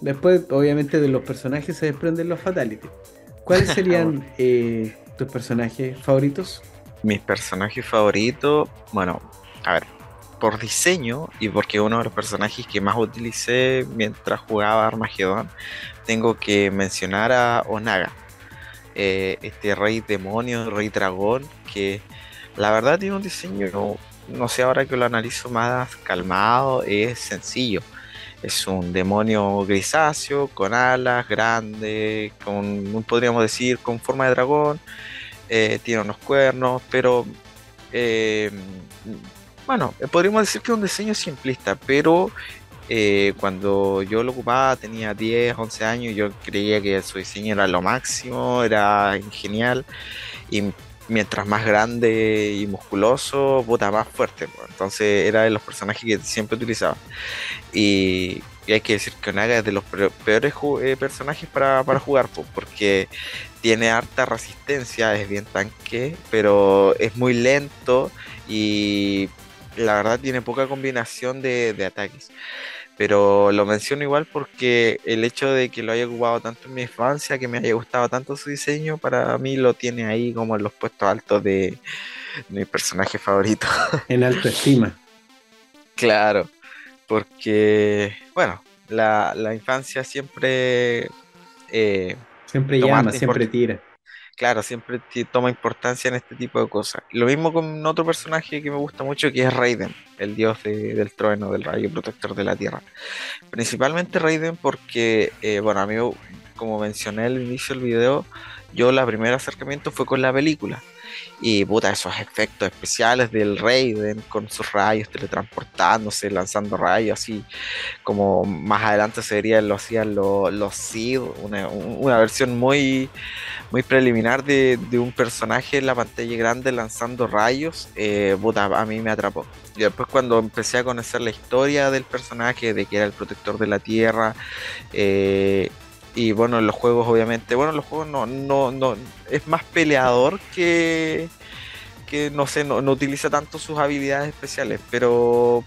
después obviamente de los personajes se desprenden los fatalities. ¿Cuáles (laughs) serían eh, tus personajes favoritos? Mis personajes favoritos, bueno, a ver, por diseño y porque uno de los personajes que más utilicé mientras jugaba Armageddon, tengo que mencionar a Onaga, eh, este rey demonio, rey dragón, que la verdad tiene un diseño, no, no sé ahora que lo analizo más calmado, es sencillo. Es un demonio grisáceo, con alas, grande, con, podríamos decir, con forma de dragón. eh, tiene unos cuernos, pero eh, bueno, podríamos decir que es un diseño simplista, pero eh, cuando yo lo ocupaba tenía 10, 11 años, yo creía que su diseño era lo máximo, era genial, y mientras más grande y musculoso, bota más fuerte, entonces era de los personajes que siempre utilizaba. Y, hay que decir que Onaga es de los pe- peores eh, personajes para, jugar, porque tiene harta resistencia, es bien tanque, pero es muy lento y la verdad tiene poca combinación de ataques. Pero lo menciono igual porque el hecho de que lo haya ocupado tanto en mi infancia, que me haya gustado tanto su diseño, para mí lo tiene ahí como en los puestos altos de, de mi personaje favorito. (laughs) En alta estima. Claro, porque, bueno, la, la infancia siempre, eh, Siempre llama, siempre tira. Claro, siempre toma importancia en este tipo de cosas. Lo mismo con otro personaje que me gusta mucho, que es Raiden, el dios de- del trueno, del rayo protector de la tierra. Principalmente Raiden porque, eh, bueno, a como mencioné al inicio del video, yo la primer acercamiento fue con la película. Y puta, esos efectos especiales del Raiden con sus rayos teletransportándose, lanzando rayos, así como más adelante se vería lo hacían los, los Sith, una, una versión muy, muy preliminar de, de un personaje en la pantalla grande lanzando rayos, eh, puta, a mí me atrapó. Y después cuando empecé a conocer la historia del personaje, de que era el protector de la tierra, eh, y bueno, en los juegos obviamente, bueno, en los juegos no, no, no, es más peleador que, que no sé, no, no utiliza tanto sus habilidades especiales, pero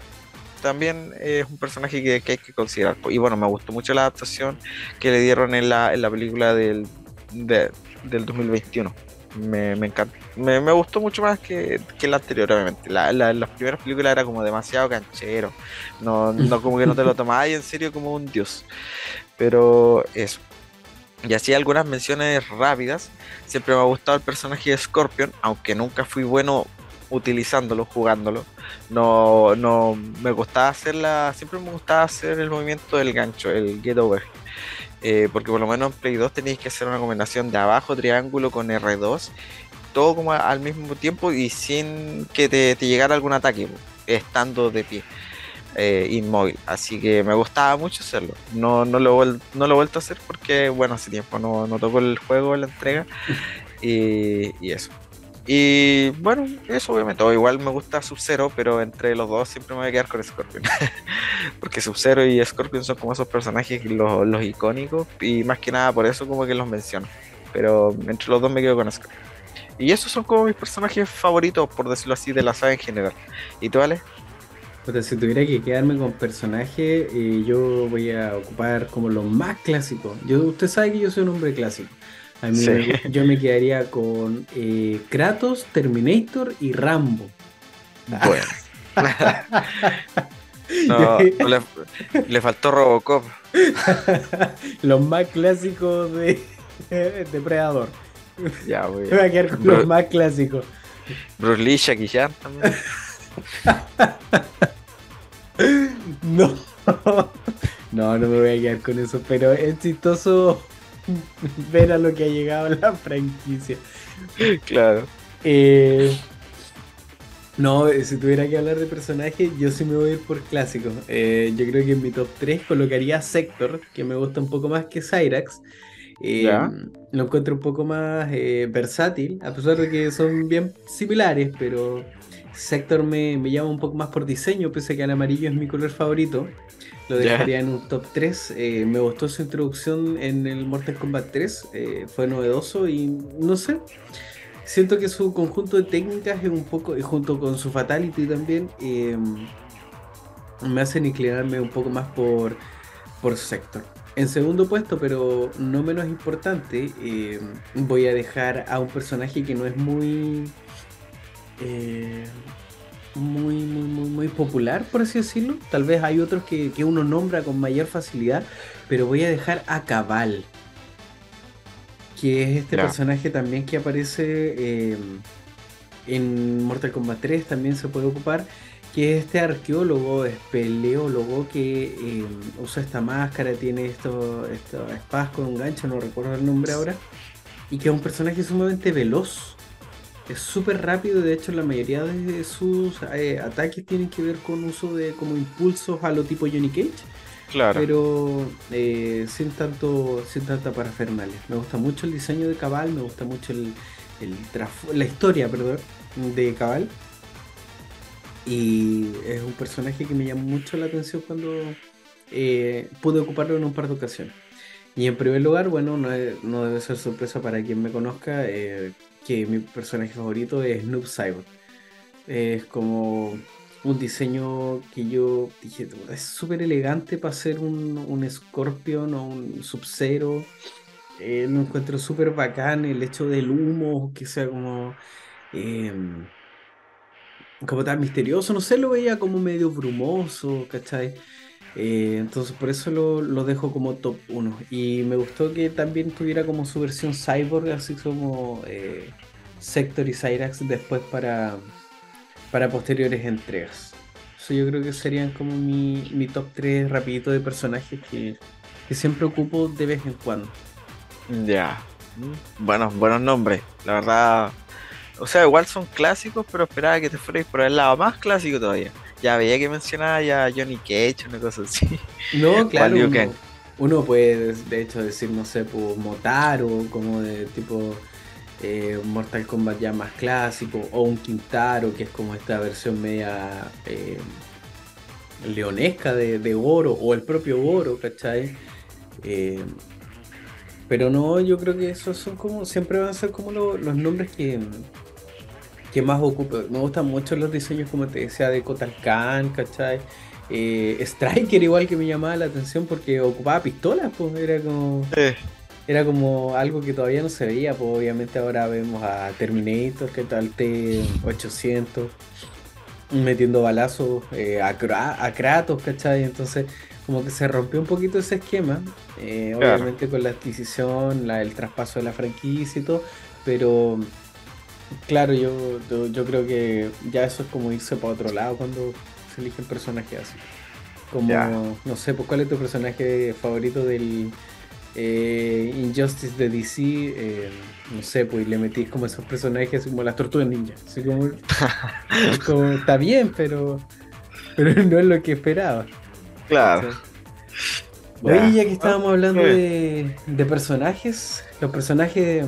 también es un personaje que, que hay que considerar. Y bueno, me gustó mucho la adaptación que le dieron en la, en la película del, de- del 2021. Me, me encantó. Me, me gustó mucho más que, que la anterior, obviamente. La, la- las primeras películas era como demasiado canchero. No, no como que no te lo (laughs) tomabas en serio como un dios. Pero eso. Y así algunas menciones rápidas. Siempre me ha gustado el personaje de Scorpion, aunque nunca fui bueno utilizándolo, jugándolo. No, no me gustaba hacer la, siempre me gustaba hacer el movimiento del gancho, el get over. Eh, porque por lo menos en Play 2 tenéis que hacer una combinación de abajo triángulo con R2, todo como al mismo tiempo y sin que te, llegara algún ataque, estando de pie, eh, inmóvil. Así que me gustaba mucho hacerlo. No, no, lo, no lo he vuelto a hacer porque, bueno, hace tiempo no, no toco el juego, la entrega (laughs) y, y eso. Y bueno, eso obviamente. O igual me gusta Sub-Zero, pero entre los dos siempre me voy a quedar con Scorpion. (laughs) Porque Sub-Zero y Scorpion son como esos personajes los, los icónicos. Y más que nada por eso como que los menciono. Pero entre los dos me quedo con Scorpion. Y esos son como mis personajes favoritos, por decirlo así, de la saga en general. ¿Y tú, Ale? Puta, si tuviera que quedarme con personaje, eh, yo voy a ocupar como lo más clásico. Yo, usted sabe que yo soy un hombre clásico. A mí Sí. me- yo me quedaría con eh, Kratos, Terminator y Rambo. (laughs) Bueno. No, (laughs) le, le faltó Robocop. (laughs) Los más clásicos de Depredador. Ya, güey. Me voy a quedar con los más clásicos. Bruce Lee, Jackie Chan también. No. No, no me voy a quedar con eso, pero es chistoso (laughs) ver a lo que ha llegado la franquicia. claro. Eh, no, eh, si tuviera que hablar de personajes, yo sí me voy a ir por clásicos. Eh, yo creo que en mi top 3 colocaría a Sector, que me gusta un poco más que Cyrax. Eh. Lo encuentro un poco más versátil, a pesar de que son bien similares, pero Sector me, me llama un poco más por diseño, pese a que el amarillo es mi color favorito. Lo dejaría en un top 3. Eh, me gustó su introducción en el Mortal Kombat 3. eh, fue novedoso y no sé. Siento que su conjunto de técnicas es un poco, y junto con su Fatality también, eh, me hacen inclinarme un poco más por, por Sector. En segundo puesto, pero no menos importante, voy a dejar a un personaje que no es muy. Eh, muy, muy, muy, muy popular, por así decirlo. Tal vez hay otros que, que uno nombra con mayor facilidad, pero voy a dejar a Cabal, que es este personaje también que aparece eh, en Mortal Kombat 3, también se puede ocupar, que es este arqueólogo, espeleólogo que eh, usa esta máscara, tiene esto, estas espadas con un gancho, no recuerdo el nombre ahora, y que es un personaje sumamente veloz. Es súper rápido, de hecho la mayoría de sus eh, ataques tienen que ver con uso de como impulsos a lo tipo Johnny Cage, Claro. pero eh, sin tanto sin tanta parafernalia. Me gusta mucho el diseño de Cabal, me gusta mucho el, el la historia, perdón, de Cabal. Y es un personaje que me llamó mucho la atención cuando eh, pude ocuparlo en un par de ocasiones. Y en primer lugar, bueno, no, es- no debe ser sorpresa para quien me conozca eh, que mi personaje favorito es Noob Cyborg. Es como un diseño que yo dije, es súper elegante para ser un, un Scorpion o un Sub-Zero. Eh, lo encuentro súper bacán el hecho del humo, que sea como, em, como tan misterioso, no sé, lo veía como medio brumoso, ¿cachai? Eh, entonces por eso lo, lo dejo como top 1. Y me gustó que también tuviera como su versión cyborg, así como eh, Sector y Cyrax después para, para posteriores entregas. Eso yo creo que serían como mi, mi top 3 rapidito de personajes que, que siempre ocupo de vez en cuando. Ya. Buenos, buenos nombres. La verdad. O sea, igual son clásicos, pero esperaba que te fueras por el lado más clásico todavía. Ya veía que mencionaba ya Johnny Cage, una cosa así. No, (laughs) claro, uno, puede de hecho decir, no sé, por Motaro, como de tipo eh, Mortal Kombat ya más clásico, o un Quintaro, que es como esta versión media eh, leonesca de, de Oro, o el propio Oro, ¿cachai? Eh, pero no, yo creo que esos son como, siempre van a ser como lo- los nombres que, que más ocupo. Me gustan mucho los diseños, como te decía, de Kotal Khan, ¿cachai? Eh, Striker igual que me llamaba la atención porque ocupaba pistolas, pues era como, era como algo que todavía no se veía, pues obviamente ahora vemos a Terminator, que tal T-800, metiendo balazos eh, a, a Kratos, ¿cachai? Entonces como que se rompió un poquito ese esquema, eh, Claro. obviamente con la adquisición, la- el traspaso de la franquicia y todo, pero claro, yo, yo, yo creo que ya eso es como irse para otro lado cuando se eligen personajes así. Como, no sé, pues cuál es tu personaje favorito del eh, Injustice de DC, eh, no sé, pues le metís como esos personajes como las tortugas ninja. Así como, (laughs) es como, está bien, pero, pero no es lo que esperaba. claro. Oye, Ya. ya que estábamos hablando Ah, de, de personajes, los personajes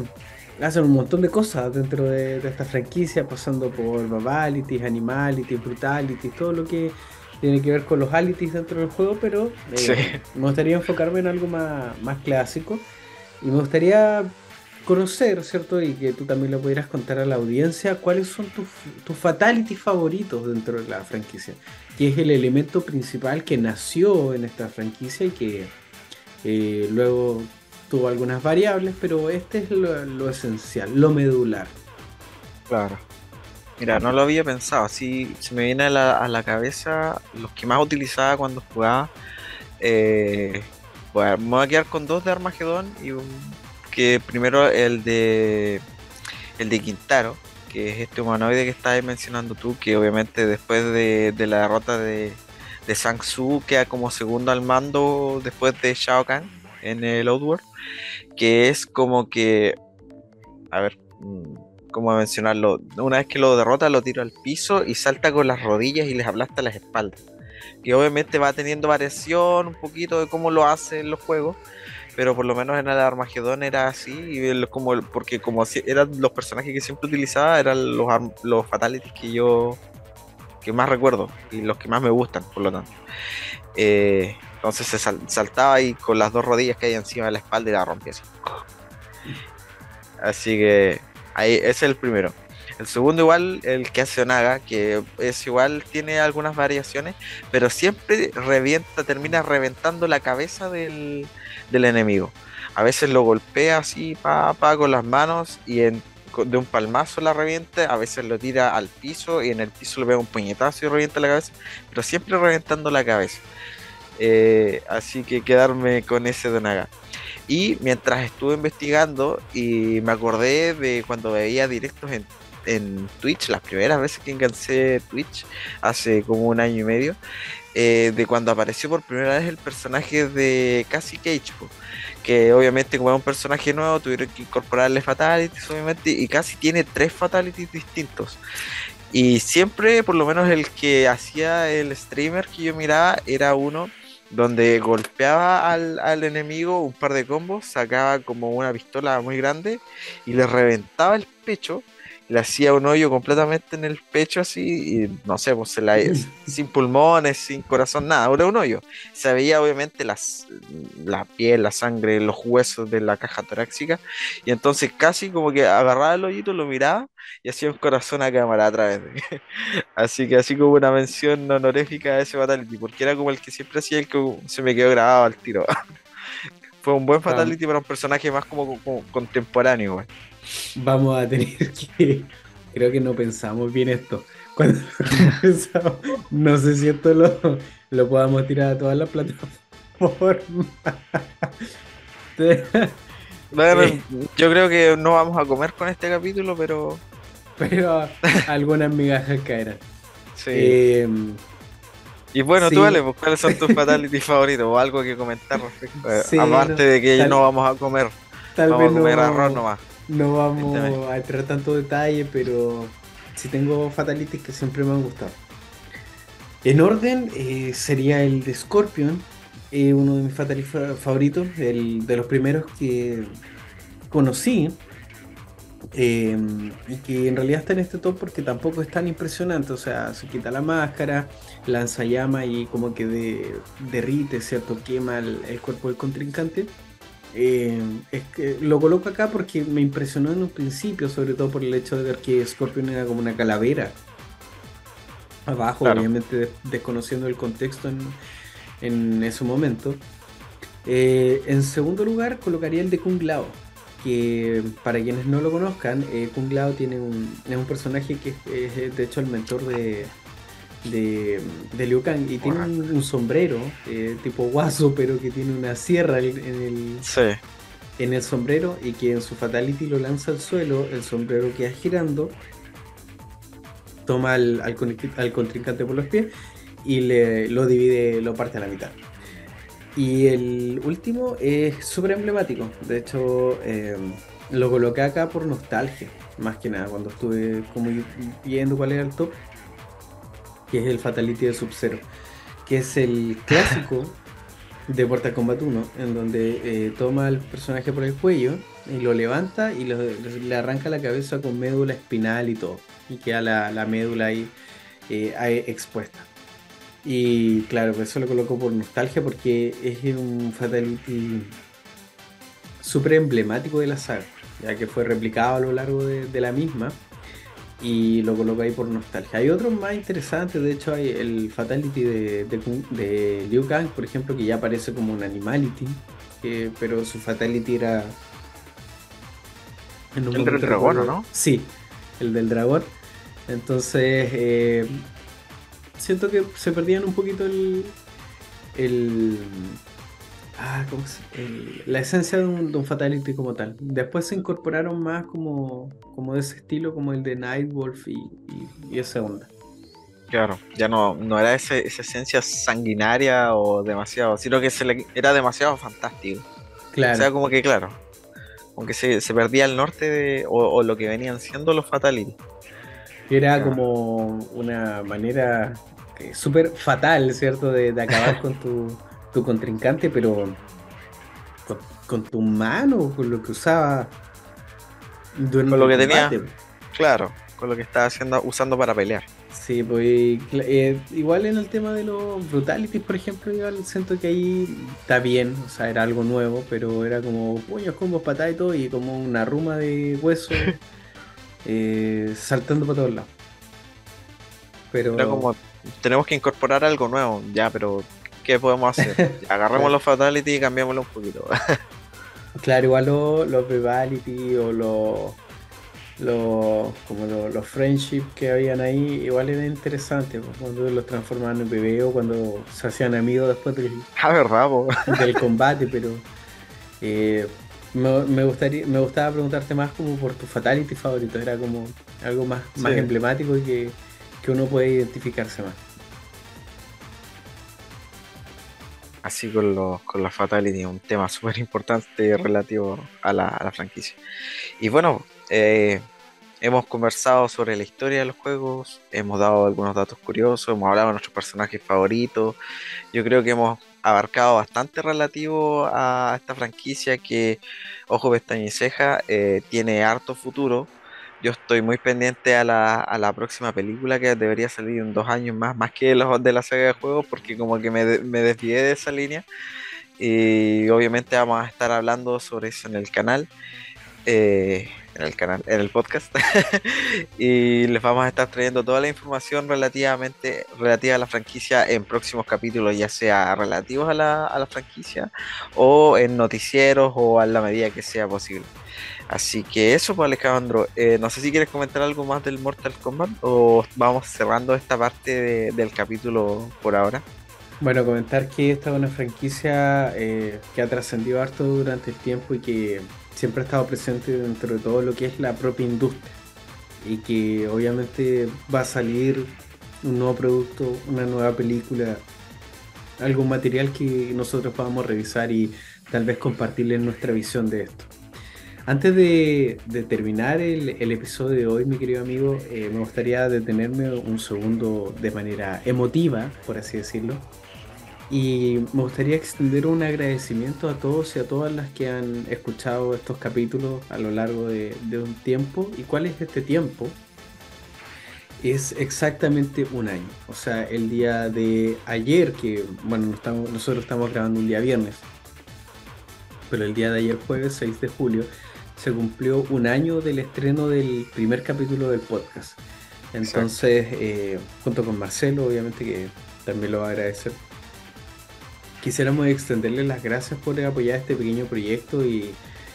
hacen un montón de cosas dentro de, de esta franquicia, pasando por Babalities, Animalities, Brutalities, todo lo que tiene que ver con los alities dentro del juego, pero eh, Sí. me gustaría enfocarme en algo más, más clásico y me gustaría conocer, ¿cierto? Y que tú también lo pudieras contar a la audiencia, cuáles son tus, tus fatalities favoritos dentro de la franquicia, que es el elemento principal que nació en esta franquicia y que eh, luego tuvo algunas variables, pero este es lo, esencial, lo medular. Claro. Mira, no lo había pensado. Sí, se me viene a la, a la cabeza los que más utilizaba cuando jugaba. Eh, bueno, me voy a quedar con dos de Armagedón y un, que primero el de el de Quintaro, que es este humanoide que estabas mencionando tú, que obviamente después de, de la derrota de, de Sang Tzu queda como segundo al mando después de Shao Kahn en el Outworld, que es como que, a ver, cómo mencionarlo, una vez que lo derrota lo tira al piso y salta con las rodillas y les aplasta las espaldas. Que obviamente va teniendo variación un poquito de cómo lo hace en los juegos, pero por lo menos en el Armagedón era así, y como porque como si- eran los personajes que siempre utilizaba, eran los, los fatalities que yo que más recuerdo y los que más me gustan, por lo tanto. Eh, entonces se sal- saltaba y con las dos rodillas que hay encima de la espalda y la rompía así. Así que ahí ese es el primero. El segundo igual, el que hace Onaga, que es igual, tiene algunas variaciones, pero siempre revienta, termina reventando la cabeza del, del enemigo. A veces lo golpea así, pa, pa, con las manos y en, de un palmazo la revienta, a veces lo tira al piso y en el piso le pega un puñetazo y revienta la cabeza, pero siempre reventando la cabeza. Eh, así que quedarme con ese de Onaga. Y mientras estuve investigando y me acordé de cuando veía directos en, en Twitch, las primeras veces que engancé Twitch, hace como un año y medio, eh, de cuando apareció por primera vez el personaje de Cassie Cage, que obviamente como es un personaje nuevo tuvieron que incorporarle fatalities, obviamente, y casi tiene tres fatalities distintos. Y siempre, por lo menos el que hacía el streamer que yo miraba, era uno donde golpeaba al, al enemigo un par de combos, sacaba como una pistola muy grande y le reventaba el pecho, le hacía un hoyo completamente en el pecho así, y no sé, pues se la, sin pulmones, sin corazón, nada, era un hoyo. Se veía obviamente las, la piel, la sangre, los huesos de la caja torácica, y entonces casi como que agarraba el hoyito, lo miraba y hacía un corazón a cámara a través de (laughs) Así que así como una mención honorífica a ese Fatality, porque era como el que siempre hacía el que se me quedó grabado al tiro. (laughs) Fue un buen Fatality para un personaje más como, como contemporáneo, güey. Vamos a tener (laughs) que. Creo que no pensamos bien esto. Cuando (laughs) pensamos, no sé si esto lo, lo podamos tirar a todas las plataformas. (laughs) Bueno, yo creo que no vamos a comer con este capítulo, pero Pero algunas migajas caerán. sí. Eh, y bueno, sí. tú, Ale, pues, ¿cuáles son tus Fatality favoritos? O algo que comentar respecto a- Sí, Aparte no, de que tal- no vamos a comer, tal vamos vez a comer no, arroz nomás. No vamos Cuéntame. a entrar tanto detalle, pero sí tengo fatalities que siempre me han gustado. En orden eh, sería el de Scorpion, eh, uno de mis fatalities fa- favoritos, el de los primeros que conocí. eh, y que en realidad está en este top porque tampoco es tan impresionante, o sea, se quita la máscara, lanza llama y como que de- derrite, ¿cierto? Quema el, el cuerpo del contrincante. Eh, es que lo coloco acá porque me impresionó en un principio, sobre todo por el hecho de ver que Scorpion era como una calavera. Abajo, Claro. obviamente des- desconociendo el contexto en, en ese momento. Eh, en segundo lugar, colocaría el de Kung Lao. Que para quienes no lo conozcan, eh, Kung Lao tiene un, es un personaje que es, es, de hecho el mentor de, de, de Liu Kang y tiene un, un sombrero eh, tipo guaso, pero que tiene una sierra en el, Sí, en el sombrero y que en su fatality lo lanza al suelo, el sombrero queda girando, toma al, al contrincante por los pies y le, lo divide, lo parte a la mitad. Y el último es súper emblemático, de hecho eh, lo coloqué acá por nostalgia, más que nada, cuando estuve como viendo cuál era el top, que es el Fatality de Sub-Zero, que es el clásico (laughs) de Mortal Kombat 1, en donde eh, toma al personaje por el cuello y lo levanta y lo- le arranca la cabeza con médula espinal y todo. Y queda la, la médula ahí, eh, ahí expuesta. Y claro, eso lo coloco por nostalgia porque es un fatality súper emblemático de la saga, ya que fue replicado a lo largo de, de la misma. Y lo coloco ahí por nostalgia. Hay otros más interesantes, de hecho hay el Fatality de, de, Liu Kang, por ejemplo, que ya aparece como un Animality, pero su Fatality era... en un El del dragón, ¿o recuerdo- no? Sí, el del dragón. Entonces, eh, siento que se perdían un poquito el. el ah, ¿cómo se- el- la esencia de un, de un Fatality como tal. Después se incorporaron más como, como de ese estilo, como el de Nightwolf y, y, y esa onda. Claro, ya no, no era ese- esa esencia sanguinaria o demasiado, sino que se le, era demasiado fantástico. O sea, Claro, como que claro, como que se, se perdía el norte de, o, o lo que venían siendo los Fatality. era claro. como una manera eh, súper fatal, ¿cierto? De, de acabar (laughs) con tu, tu contrincante, pero con, con tu mano, con lo que usaba Con lo que tenía. combate. Claro, con lo que estaba haciendo, usando para pelear. Sí, pues eh, igual en el tema de los brutalities, por ejemplo, igual siento que ahí está bien, o sea, era algo nuevo, pero era como puños, combos, patadas y todo, y como una ruma de hueso (laughs) eh, saltando para todos lados. Pero Era como, tenemos que incorporar algo nuevo, ya, pero ¿qué podemos hacer? (laughs) Agarremos los Fatality y cambiémoslo un poquito. (laughs) claro, igual lo- los brutality o los los como lo- los friendship que habían ahí, igual era interesante, pues, cuando los transformaban en bebé o cuando se hacían amigos después del, (laughs) ah, verdad, del combate, pero eh, me, me gustaría, me gustaba preguntarte más como por tu fatality favorito, era como algo más, más emblemático y que, que uno puede identificarse más. Así con los, con los Fatality, un tema súper importante relativo a la, a la franquicia. Y bueno, eh, hemos conversado sobre la historia de los juegos, hemos dado algunos datos curiosos, hemos hablado de nuestros personajes favoritos. Yo creo que hemos abarcado bastante relativo a esta franquicia que, ojo, pestaña y ceja, eh, tiene harto futuro. Yo estoy muy pendiente a la, a la próxima película que debería salir en dos años más, más que los de la saga de juegos, porque como que me, me desvié de esa línea. Y obviamente vamos a estar hablando sobre eso en el canal. eh, en el canal, en el podcast. (laughs) y les vamos a estar trayendo toda la información relativamente relativa a la franquicia en próximos capítulos, ya sea relativos a la, a la franquicia o en noticieros o a la medida que sea posible. Así que eso, pues Alejandro, eh, no sé si quieres comentar algo más del Mortal Kombat o vamos cerrando esta parte de- del capítulo por ahora. Bueno, comentar que esta es una franquicia eh, que ha trascendido harto durante el tiempo y que siempre ha estado presente dentro de todo lo que es la propia industria. Y que obviamente va a salir un nuevo producto, una nueva película, algún material que nosotros podamos revisar y tal vez compartirles nuestra visión de esto. Antes de, terminar el, episodio de hoy, mi querido amigo, eh, me gustaría detenerme un segundo de manera emotiva, por así decirlo, y me gustaría extender un agradecimiento a todos y a todas las que han escuchado estos capítulos a lo largo de, un tiempo. ¿Y cuál es este tiempo? Es exactamente un año. O sea, el día de ayer, que bueno, nosotros estamos grabando un día viernes, pero el día de ayer, jueves 6 de julio, se cumplió un año del estreno del primer capítulo del podcast. Entonces, eh, junto con Marcelo, obviamente que también lo va a agradecer, quisiéramos extenderle las gracias por apoyar este pequeño proyecto y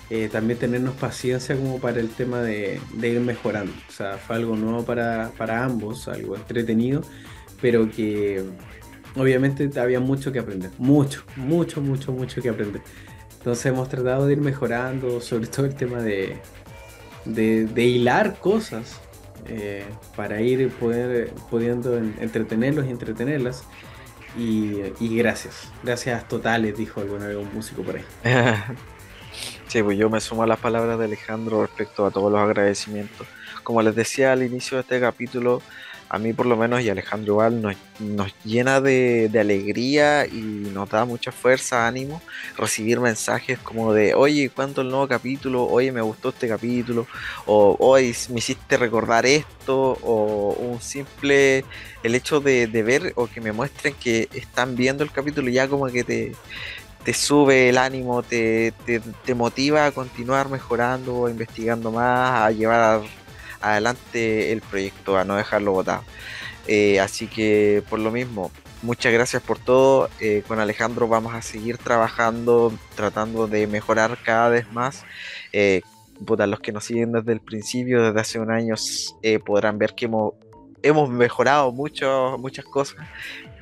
eh, también tenernos paciencia como para el tema de, de ir mejorando. O sea, fue algo nuevo para, para ambos, algo entretenido, pero que obviamente había mucho que aprender, mucho, mucho, mucho, mucho que aprender. Entonces hemos tratado de ir mejorando, sobre todo el tema de, de, hilar cosas eh, para ir poder, pudiendo en- entretenerlos y entretenerlas. Y, y gracias, gracias totales, dijo algún, algún músico por ahí. (laughs) Sí, pues yo me sumo a las palabras de Alejandro respecto a todos los agradecimientos. Como les decía al inicio de este capítulo, a mí por lo menos y Alejandro igual nos, nos llena de, de alegría y nos da mucha fuerza, ánimo recibir mensajes como de, oye, ¿cuánto el nuevo capítulo? Oye, me gustó este capítulo. O, hoy me hiciste recordar esto. O un simple, el hecho de, de ver o que me muestren que están viendo el capítulo ya como que te, te sube el ánimo, te, te, te motiva a continuar mejorando, investigando más, a llevar adelante el proyecto, a no dejarlo botado. Eh, así que por lo mismo, muchas gracias por todo. Eh, con Alejandro vamos a seguir trabajando, tratando de mejorar cada vez más. Eh, los que nos siguen desde el principio, desde hace un año, eh, podrán ver que hemos, hemos mejorado mucho, muchas cosas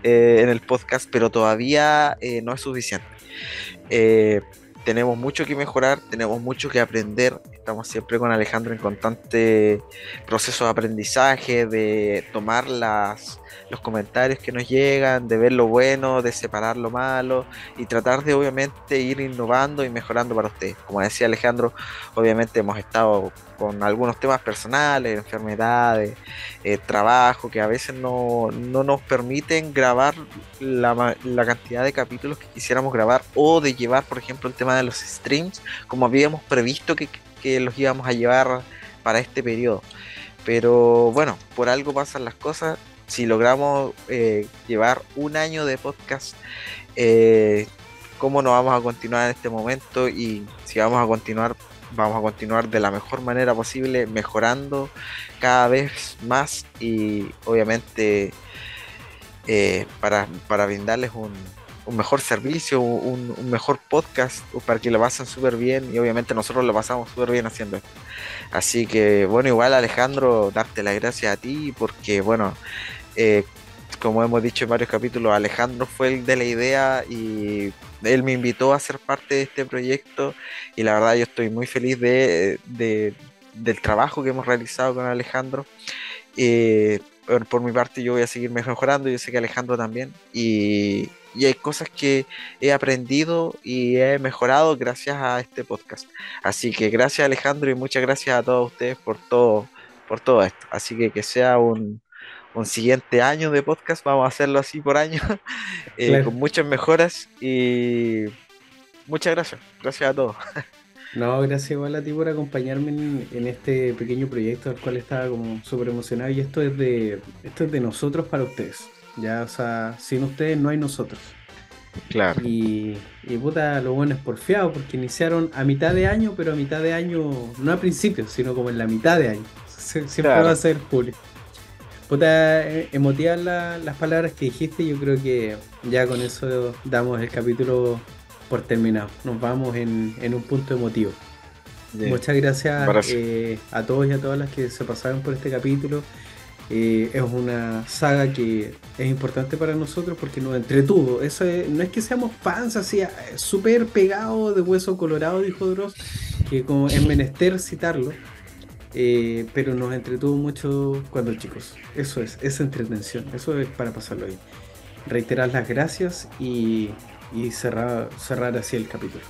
eh, en el podcast, pero todavía no es suficiente. Tenemos mucho que mejorar, tenemos mucho que aprender. Estamos siempre con Alejandro en constante proceso de aprendizaje, de tomar las, los comentarios que nos llegan, de ver lo bueno, de separar lo malo y tratar de obviamente ir innovando y mejorando para ustedes. Como decía Alejandro, obviamente hemos estado con algunos temas personales, enfermedades, eh, trabajo, que a veces no, no nos permiten grabar la, la cantidad de capítulos que quisiéramos grabar o de llevar, por ejemplo, el tema de los streams, como habíamos previsto que, que los íbamos a llevar para este periodo. Pero bueno, por algo pasan las cosas. Si logramos eh, llevar un año de podcast, eh, ¿cómo no vamos a continuar en este momento? Y si vamos a continuar, vamos a continuar de la mejor manera posible, mejorando cada vez más y obviamente eh, para, para brindarles un, un mejor servicio, un, un mejor podcast, para que lo pasen súper bien y obviamente nosotros lo pasamos súper bien haciendo esto. Así que bueno, igual Alejandro, darte las gracias a ti porque bueno, eh, como hemos dicho en varios capítulos, Alejandro fue el de la idea y él me invitó a ser parte de este proyecto y la verdad yo estoy muy feliz de, de- del trabajo que hemos realizado con Alejandro. Eh, por, mi parte yo voy a seguir mejorando, yo sé que Alejandro también y, y hay cosas que he aprendido y he mejorado gracias a este podcast. Así que gracias Alejandro y muchas gracias a todos ustedes por todo, por todo esto. Así que que sea un, un siguiente año de podcast, vamos a hacerlo así por año, (laughs) eh, Claro. con muchas mejoras y muchas gracias, gracias a todos. (laughs) No, gracias igual a ti por acompañarme en, en este pequeño proyecto al cual estaba como súper emocionado y esto es de esto es de nosotros para ustedes. Ya, o sea, sin ustedes no hay nosotros. Claro, Y, y puta, lo bueno es porfiado porque iniciaron a mitad de año, pero a mitad de año, no a principios, sino como en la mitad de año. (laughs) Sie- Siempre Claro. va a ser julio. Puta, eh, emotivas la- las palabras que dijiste, yo creo que ya con eso damos el capítulo por terminado. Nos vamos en, en un punto emotivo. Muchas gracias Parece. eh, a todos y a todas las que se pasaron por este capítulo. Es una saga que es importante para nosotros porque nos entretuvo. Eso es- no es que seamos fans así, eh, súper pegados de hueso colorado, dijo Dross, que como es menester citarlo, eh, pero nos entretuvo mucho cuando chicos. Eso es, esa entretención, eso es para pasarlo bien. Reiterar las gracias y, y cerrar, cerrar así el capítulo.